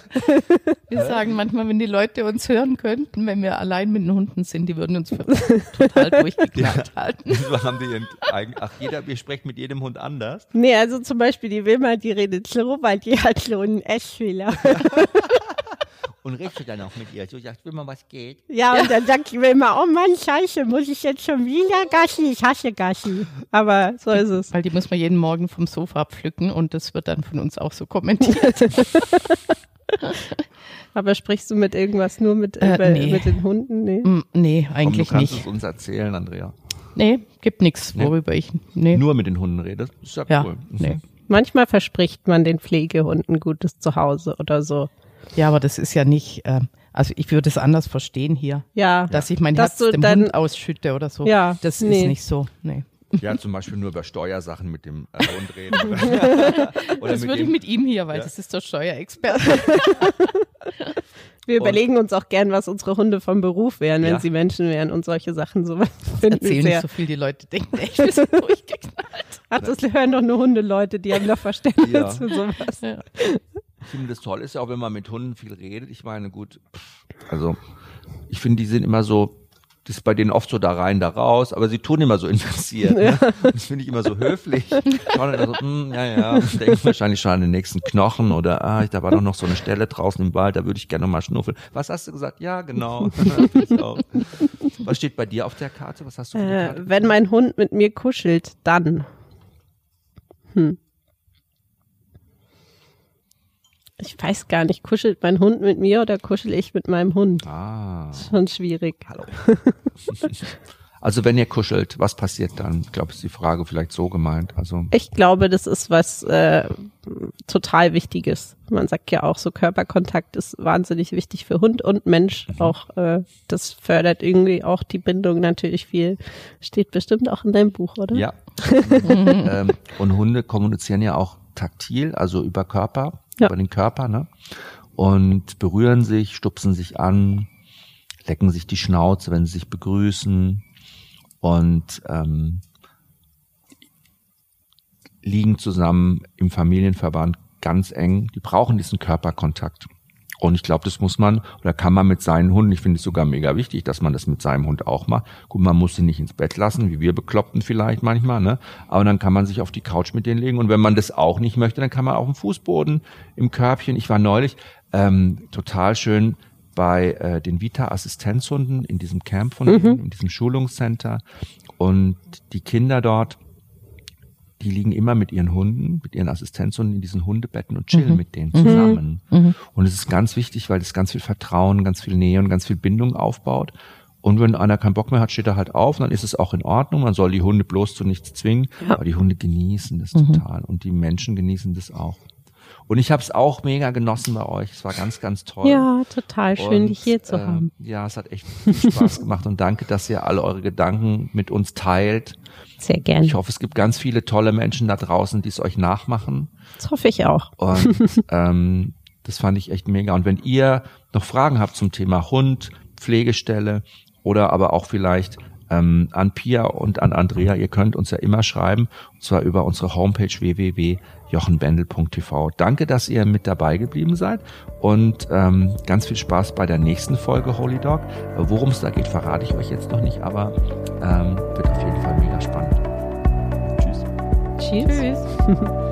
Wir sagen manchmal, wenn die Leute uns hören könnten, wenn wir allein mit den Hunden sind, die würden uns total durchgeknallt ja. halten. So haben die ihren ach, jeder, wir sprechen mit jedem Hund anders. Nee, also zum Beispiel die Wilma, die redet so, weil die hat so einen Essfehler. und redest dann auch mit ihr. So sagt, will mal was geht. Ja, und dann sagt ich immer, oh Mann, scheiße, muss ich jetzt schon wieder Gassi? Ich hasse Gassi. Aber so ist es. Weil die muss man jeden Morgen vom Sofa pflücken und das wird dann von uns auch so kommentiert. Aber sprichst du mit irgendwas nur mit, äh, äh nee. mit den Hunden? Nee, mm, nee eigentlich Komm, du kannst nicht. es uns erzählen, Andrea. Nee, gibt nichts, worüber nee. ich. Nee. Nur mit den Hunden redest? Ist ja, ja cool. Nee. Manchmal verspricht man den Pflegehunden gutes Zuhause oder so. Ja, aber das ist ja nicht, äh, also ich würde es anders verstehen hier. Ja. Dass ich mein dass Herz dem dann, Hund ausschütte oder so. Ja. Das nee. ist nicht so. Nee. Ja, zum Beispiel nur über Steuersachen mit dem äh, Hund reden. Oder, oder das würde ich mit ihm hier, weil ja. das ist der Steuerexperte. Wir und überlegen uns auch gern, was unsere Hunde vom Beruf wären, wenn ja. sie Menschen wären und solche Sachen. So erzählen nicht so viel, die Leute denken, echt, wir sind durchgeknallt. Ach, das hören doch nur Hundeleute, die haben doch Verständnis ja. für sowas. Ja. Ich finde, das toll ist ja auch, wenn man mit Hunden viel redet. Ich meine, gut, also ich finde, die sind immer so, das ist bei denen oft so da rein, da raus, aber sie tun immer so interessiert. Ne? Das finde ich immer so höflich. Schauen dann so, hm, ja, ja, denken wahrscheinlich schon an den nächsten Knochen oder ah, da war doch noch so eine Stelle draußen im Wald, da würde ich gerne noch mal schnuffeln. Was hast du gesagt? Ja, genau. Was steht bei dir auf der Karte? Was hast du? Äh, wenn mein Hund mit mir kuschelt, dann. Hm. Ich weiß gar nicht, kuschelt mein Hund mit mir oder kuschel ich mit meinem Hund? Ah. Schon schwierig. Hallo. Also wenn ihr kuschelt, was passiert dann? Ich glaube, ist die Frage vielleicht so gemeint. Also ich glaube, das ist was äh, total Wichtiges. Man sagt ja auch, so Körperkontakt ist wahnsinnig wichtig für Hund und Mensch. Mhm. Auch äh, das fördert irgendwie auch die Bindung natürlich viel. Steht bestimmt auch in deinem Buch, oder? Ja. ähm, und Hunde kommunizieren ja auch taktil, also über Körper ja. über den Körper, ne? Und berühren sich, stupsen sich an, lecken sich die Schnauze, wenn sie sich begrüßen und ähm, liegen zusammen im Familienverband ganz eng. Die brauchen diesen Körperkontakt. Und ich glaube, das muss man oder kann man mit seinen Hunden, ich finde es sogar mega wichtig, dass man das mit seinem Hund auch macht. Gut, man muss sie nicht ins Bett lassen, wie wir Bekloppten vielleicht manchmal, ne? Aber dann kann man sich auf die Couch mit denen legen. Und wenn man das auch nicht möchte, dann kann man auf dem Fußboden, im Körbchen. Ich war neulich ähm, total schön bei äh, den Vita-Assistenzhunden in diesem Camp von mhm. in diesem Schulungscenter. Und die Kinder dort, die liegen immer mit ihren Hunden, mit ihren Assistenzhunden in diesen Hundebetten und chillen mhm. mit denen mhm. zusammen. Mhm. Und es ist ganz wichtig, weil es ganz viel Vertrauen, ganz viel Nähe und ganz viel Bindung aufbaut. Und wenn einer keinen Bock mehr hat, steht er halt auf, dann ist es auch in Ordnung. Man soll die Hunde bloß zu nichts zwingen, ja. aber die Hunde genießen das mhm. total und die Menschen genießen das auch. Und ich habe es auch mega genossen bei euch. Es war ganz, ganz toll. Ja, total schön, und, dich hier zu äh, haben. Ja, es hat echt Spaß gemacht und danke, dass ihr alle eure Gedanken mit uns teilt. Sehr gerne. Ich hoffe, es gibt ganz viele tolle Menschen da draußen, die es euch nachmachen. Das hoffe ich auch. Und ähm, das fand ich echt mega. Und wenn ihr noch Fragen habt zum Thema Hund, Pflegestelle oder aber auch vielleicht ähm, an Pia und an Andrea, ihr könnt uns ja immer schreiben, und zwar über unsere Homepage www.jochenbendel.tv. Danke, dass ihr mit dabei geblieben seid und ähm, ganz viel Spaß bei der nächsten Folge Holy Dog. Worum es da geht, verrate ich euch jetzt noch nicht, aber ähm, wird auf jeden Fall mega spannend. Tschüss. Tschüss. Tschüss.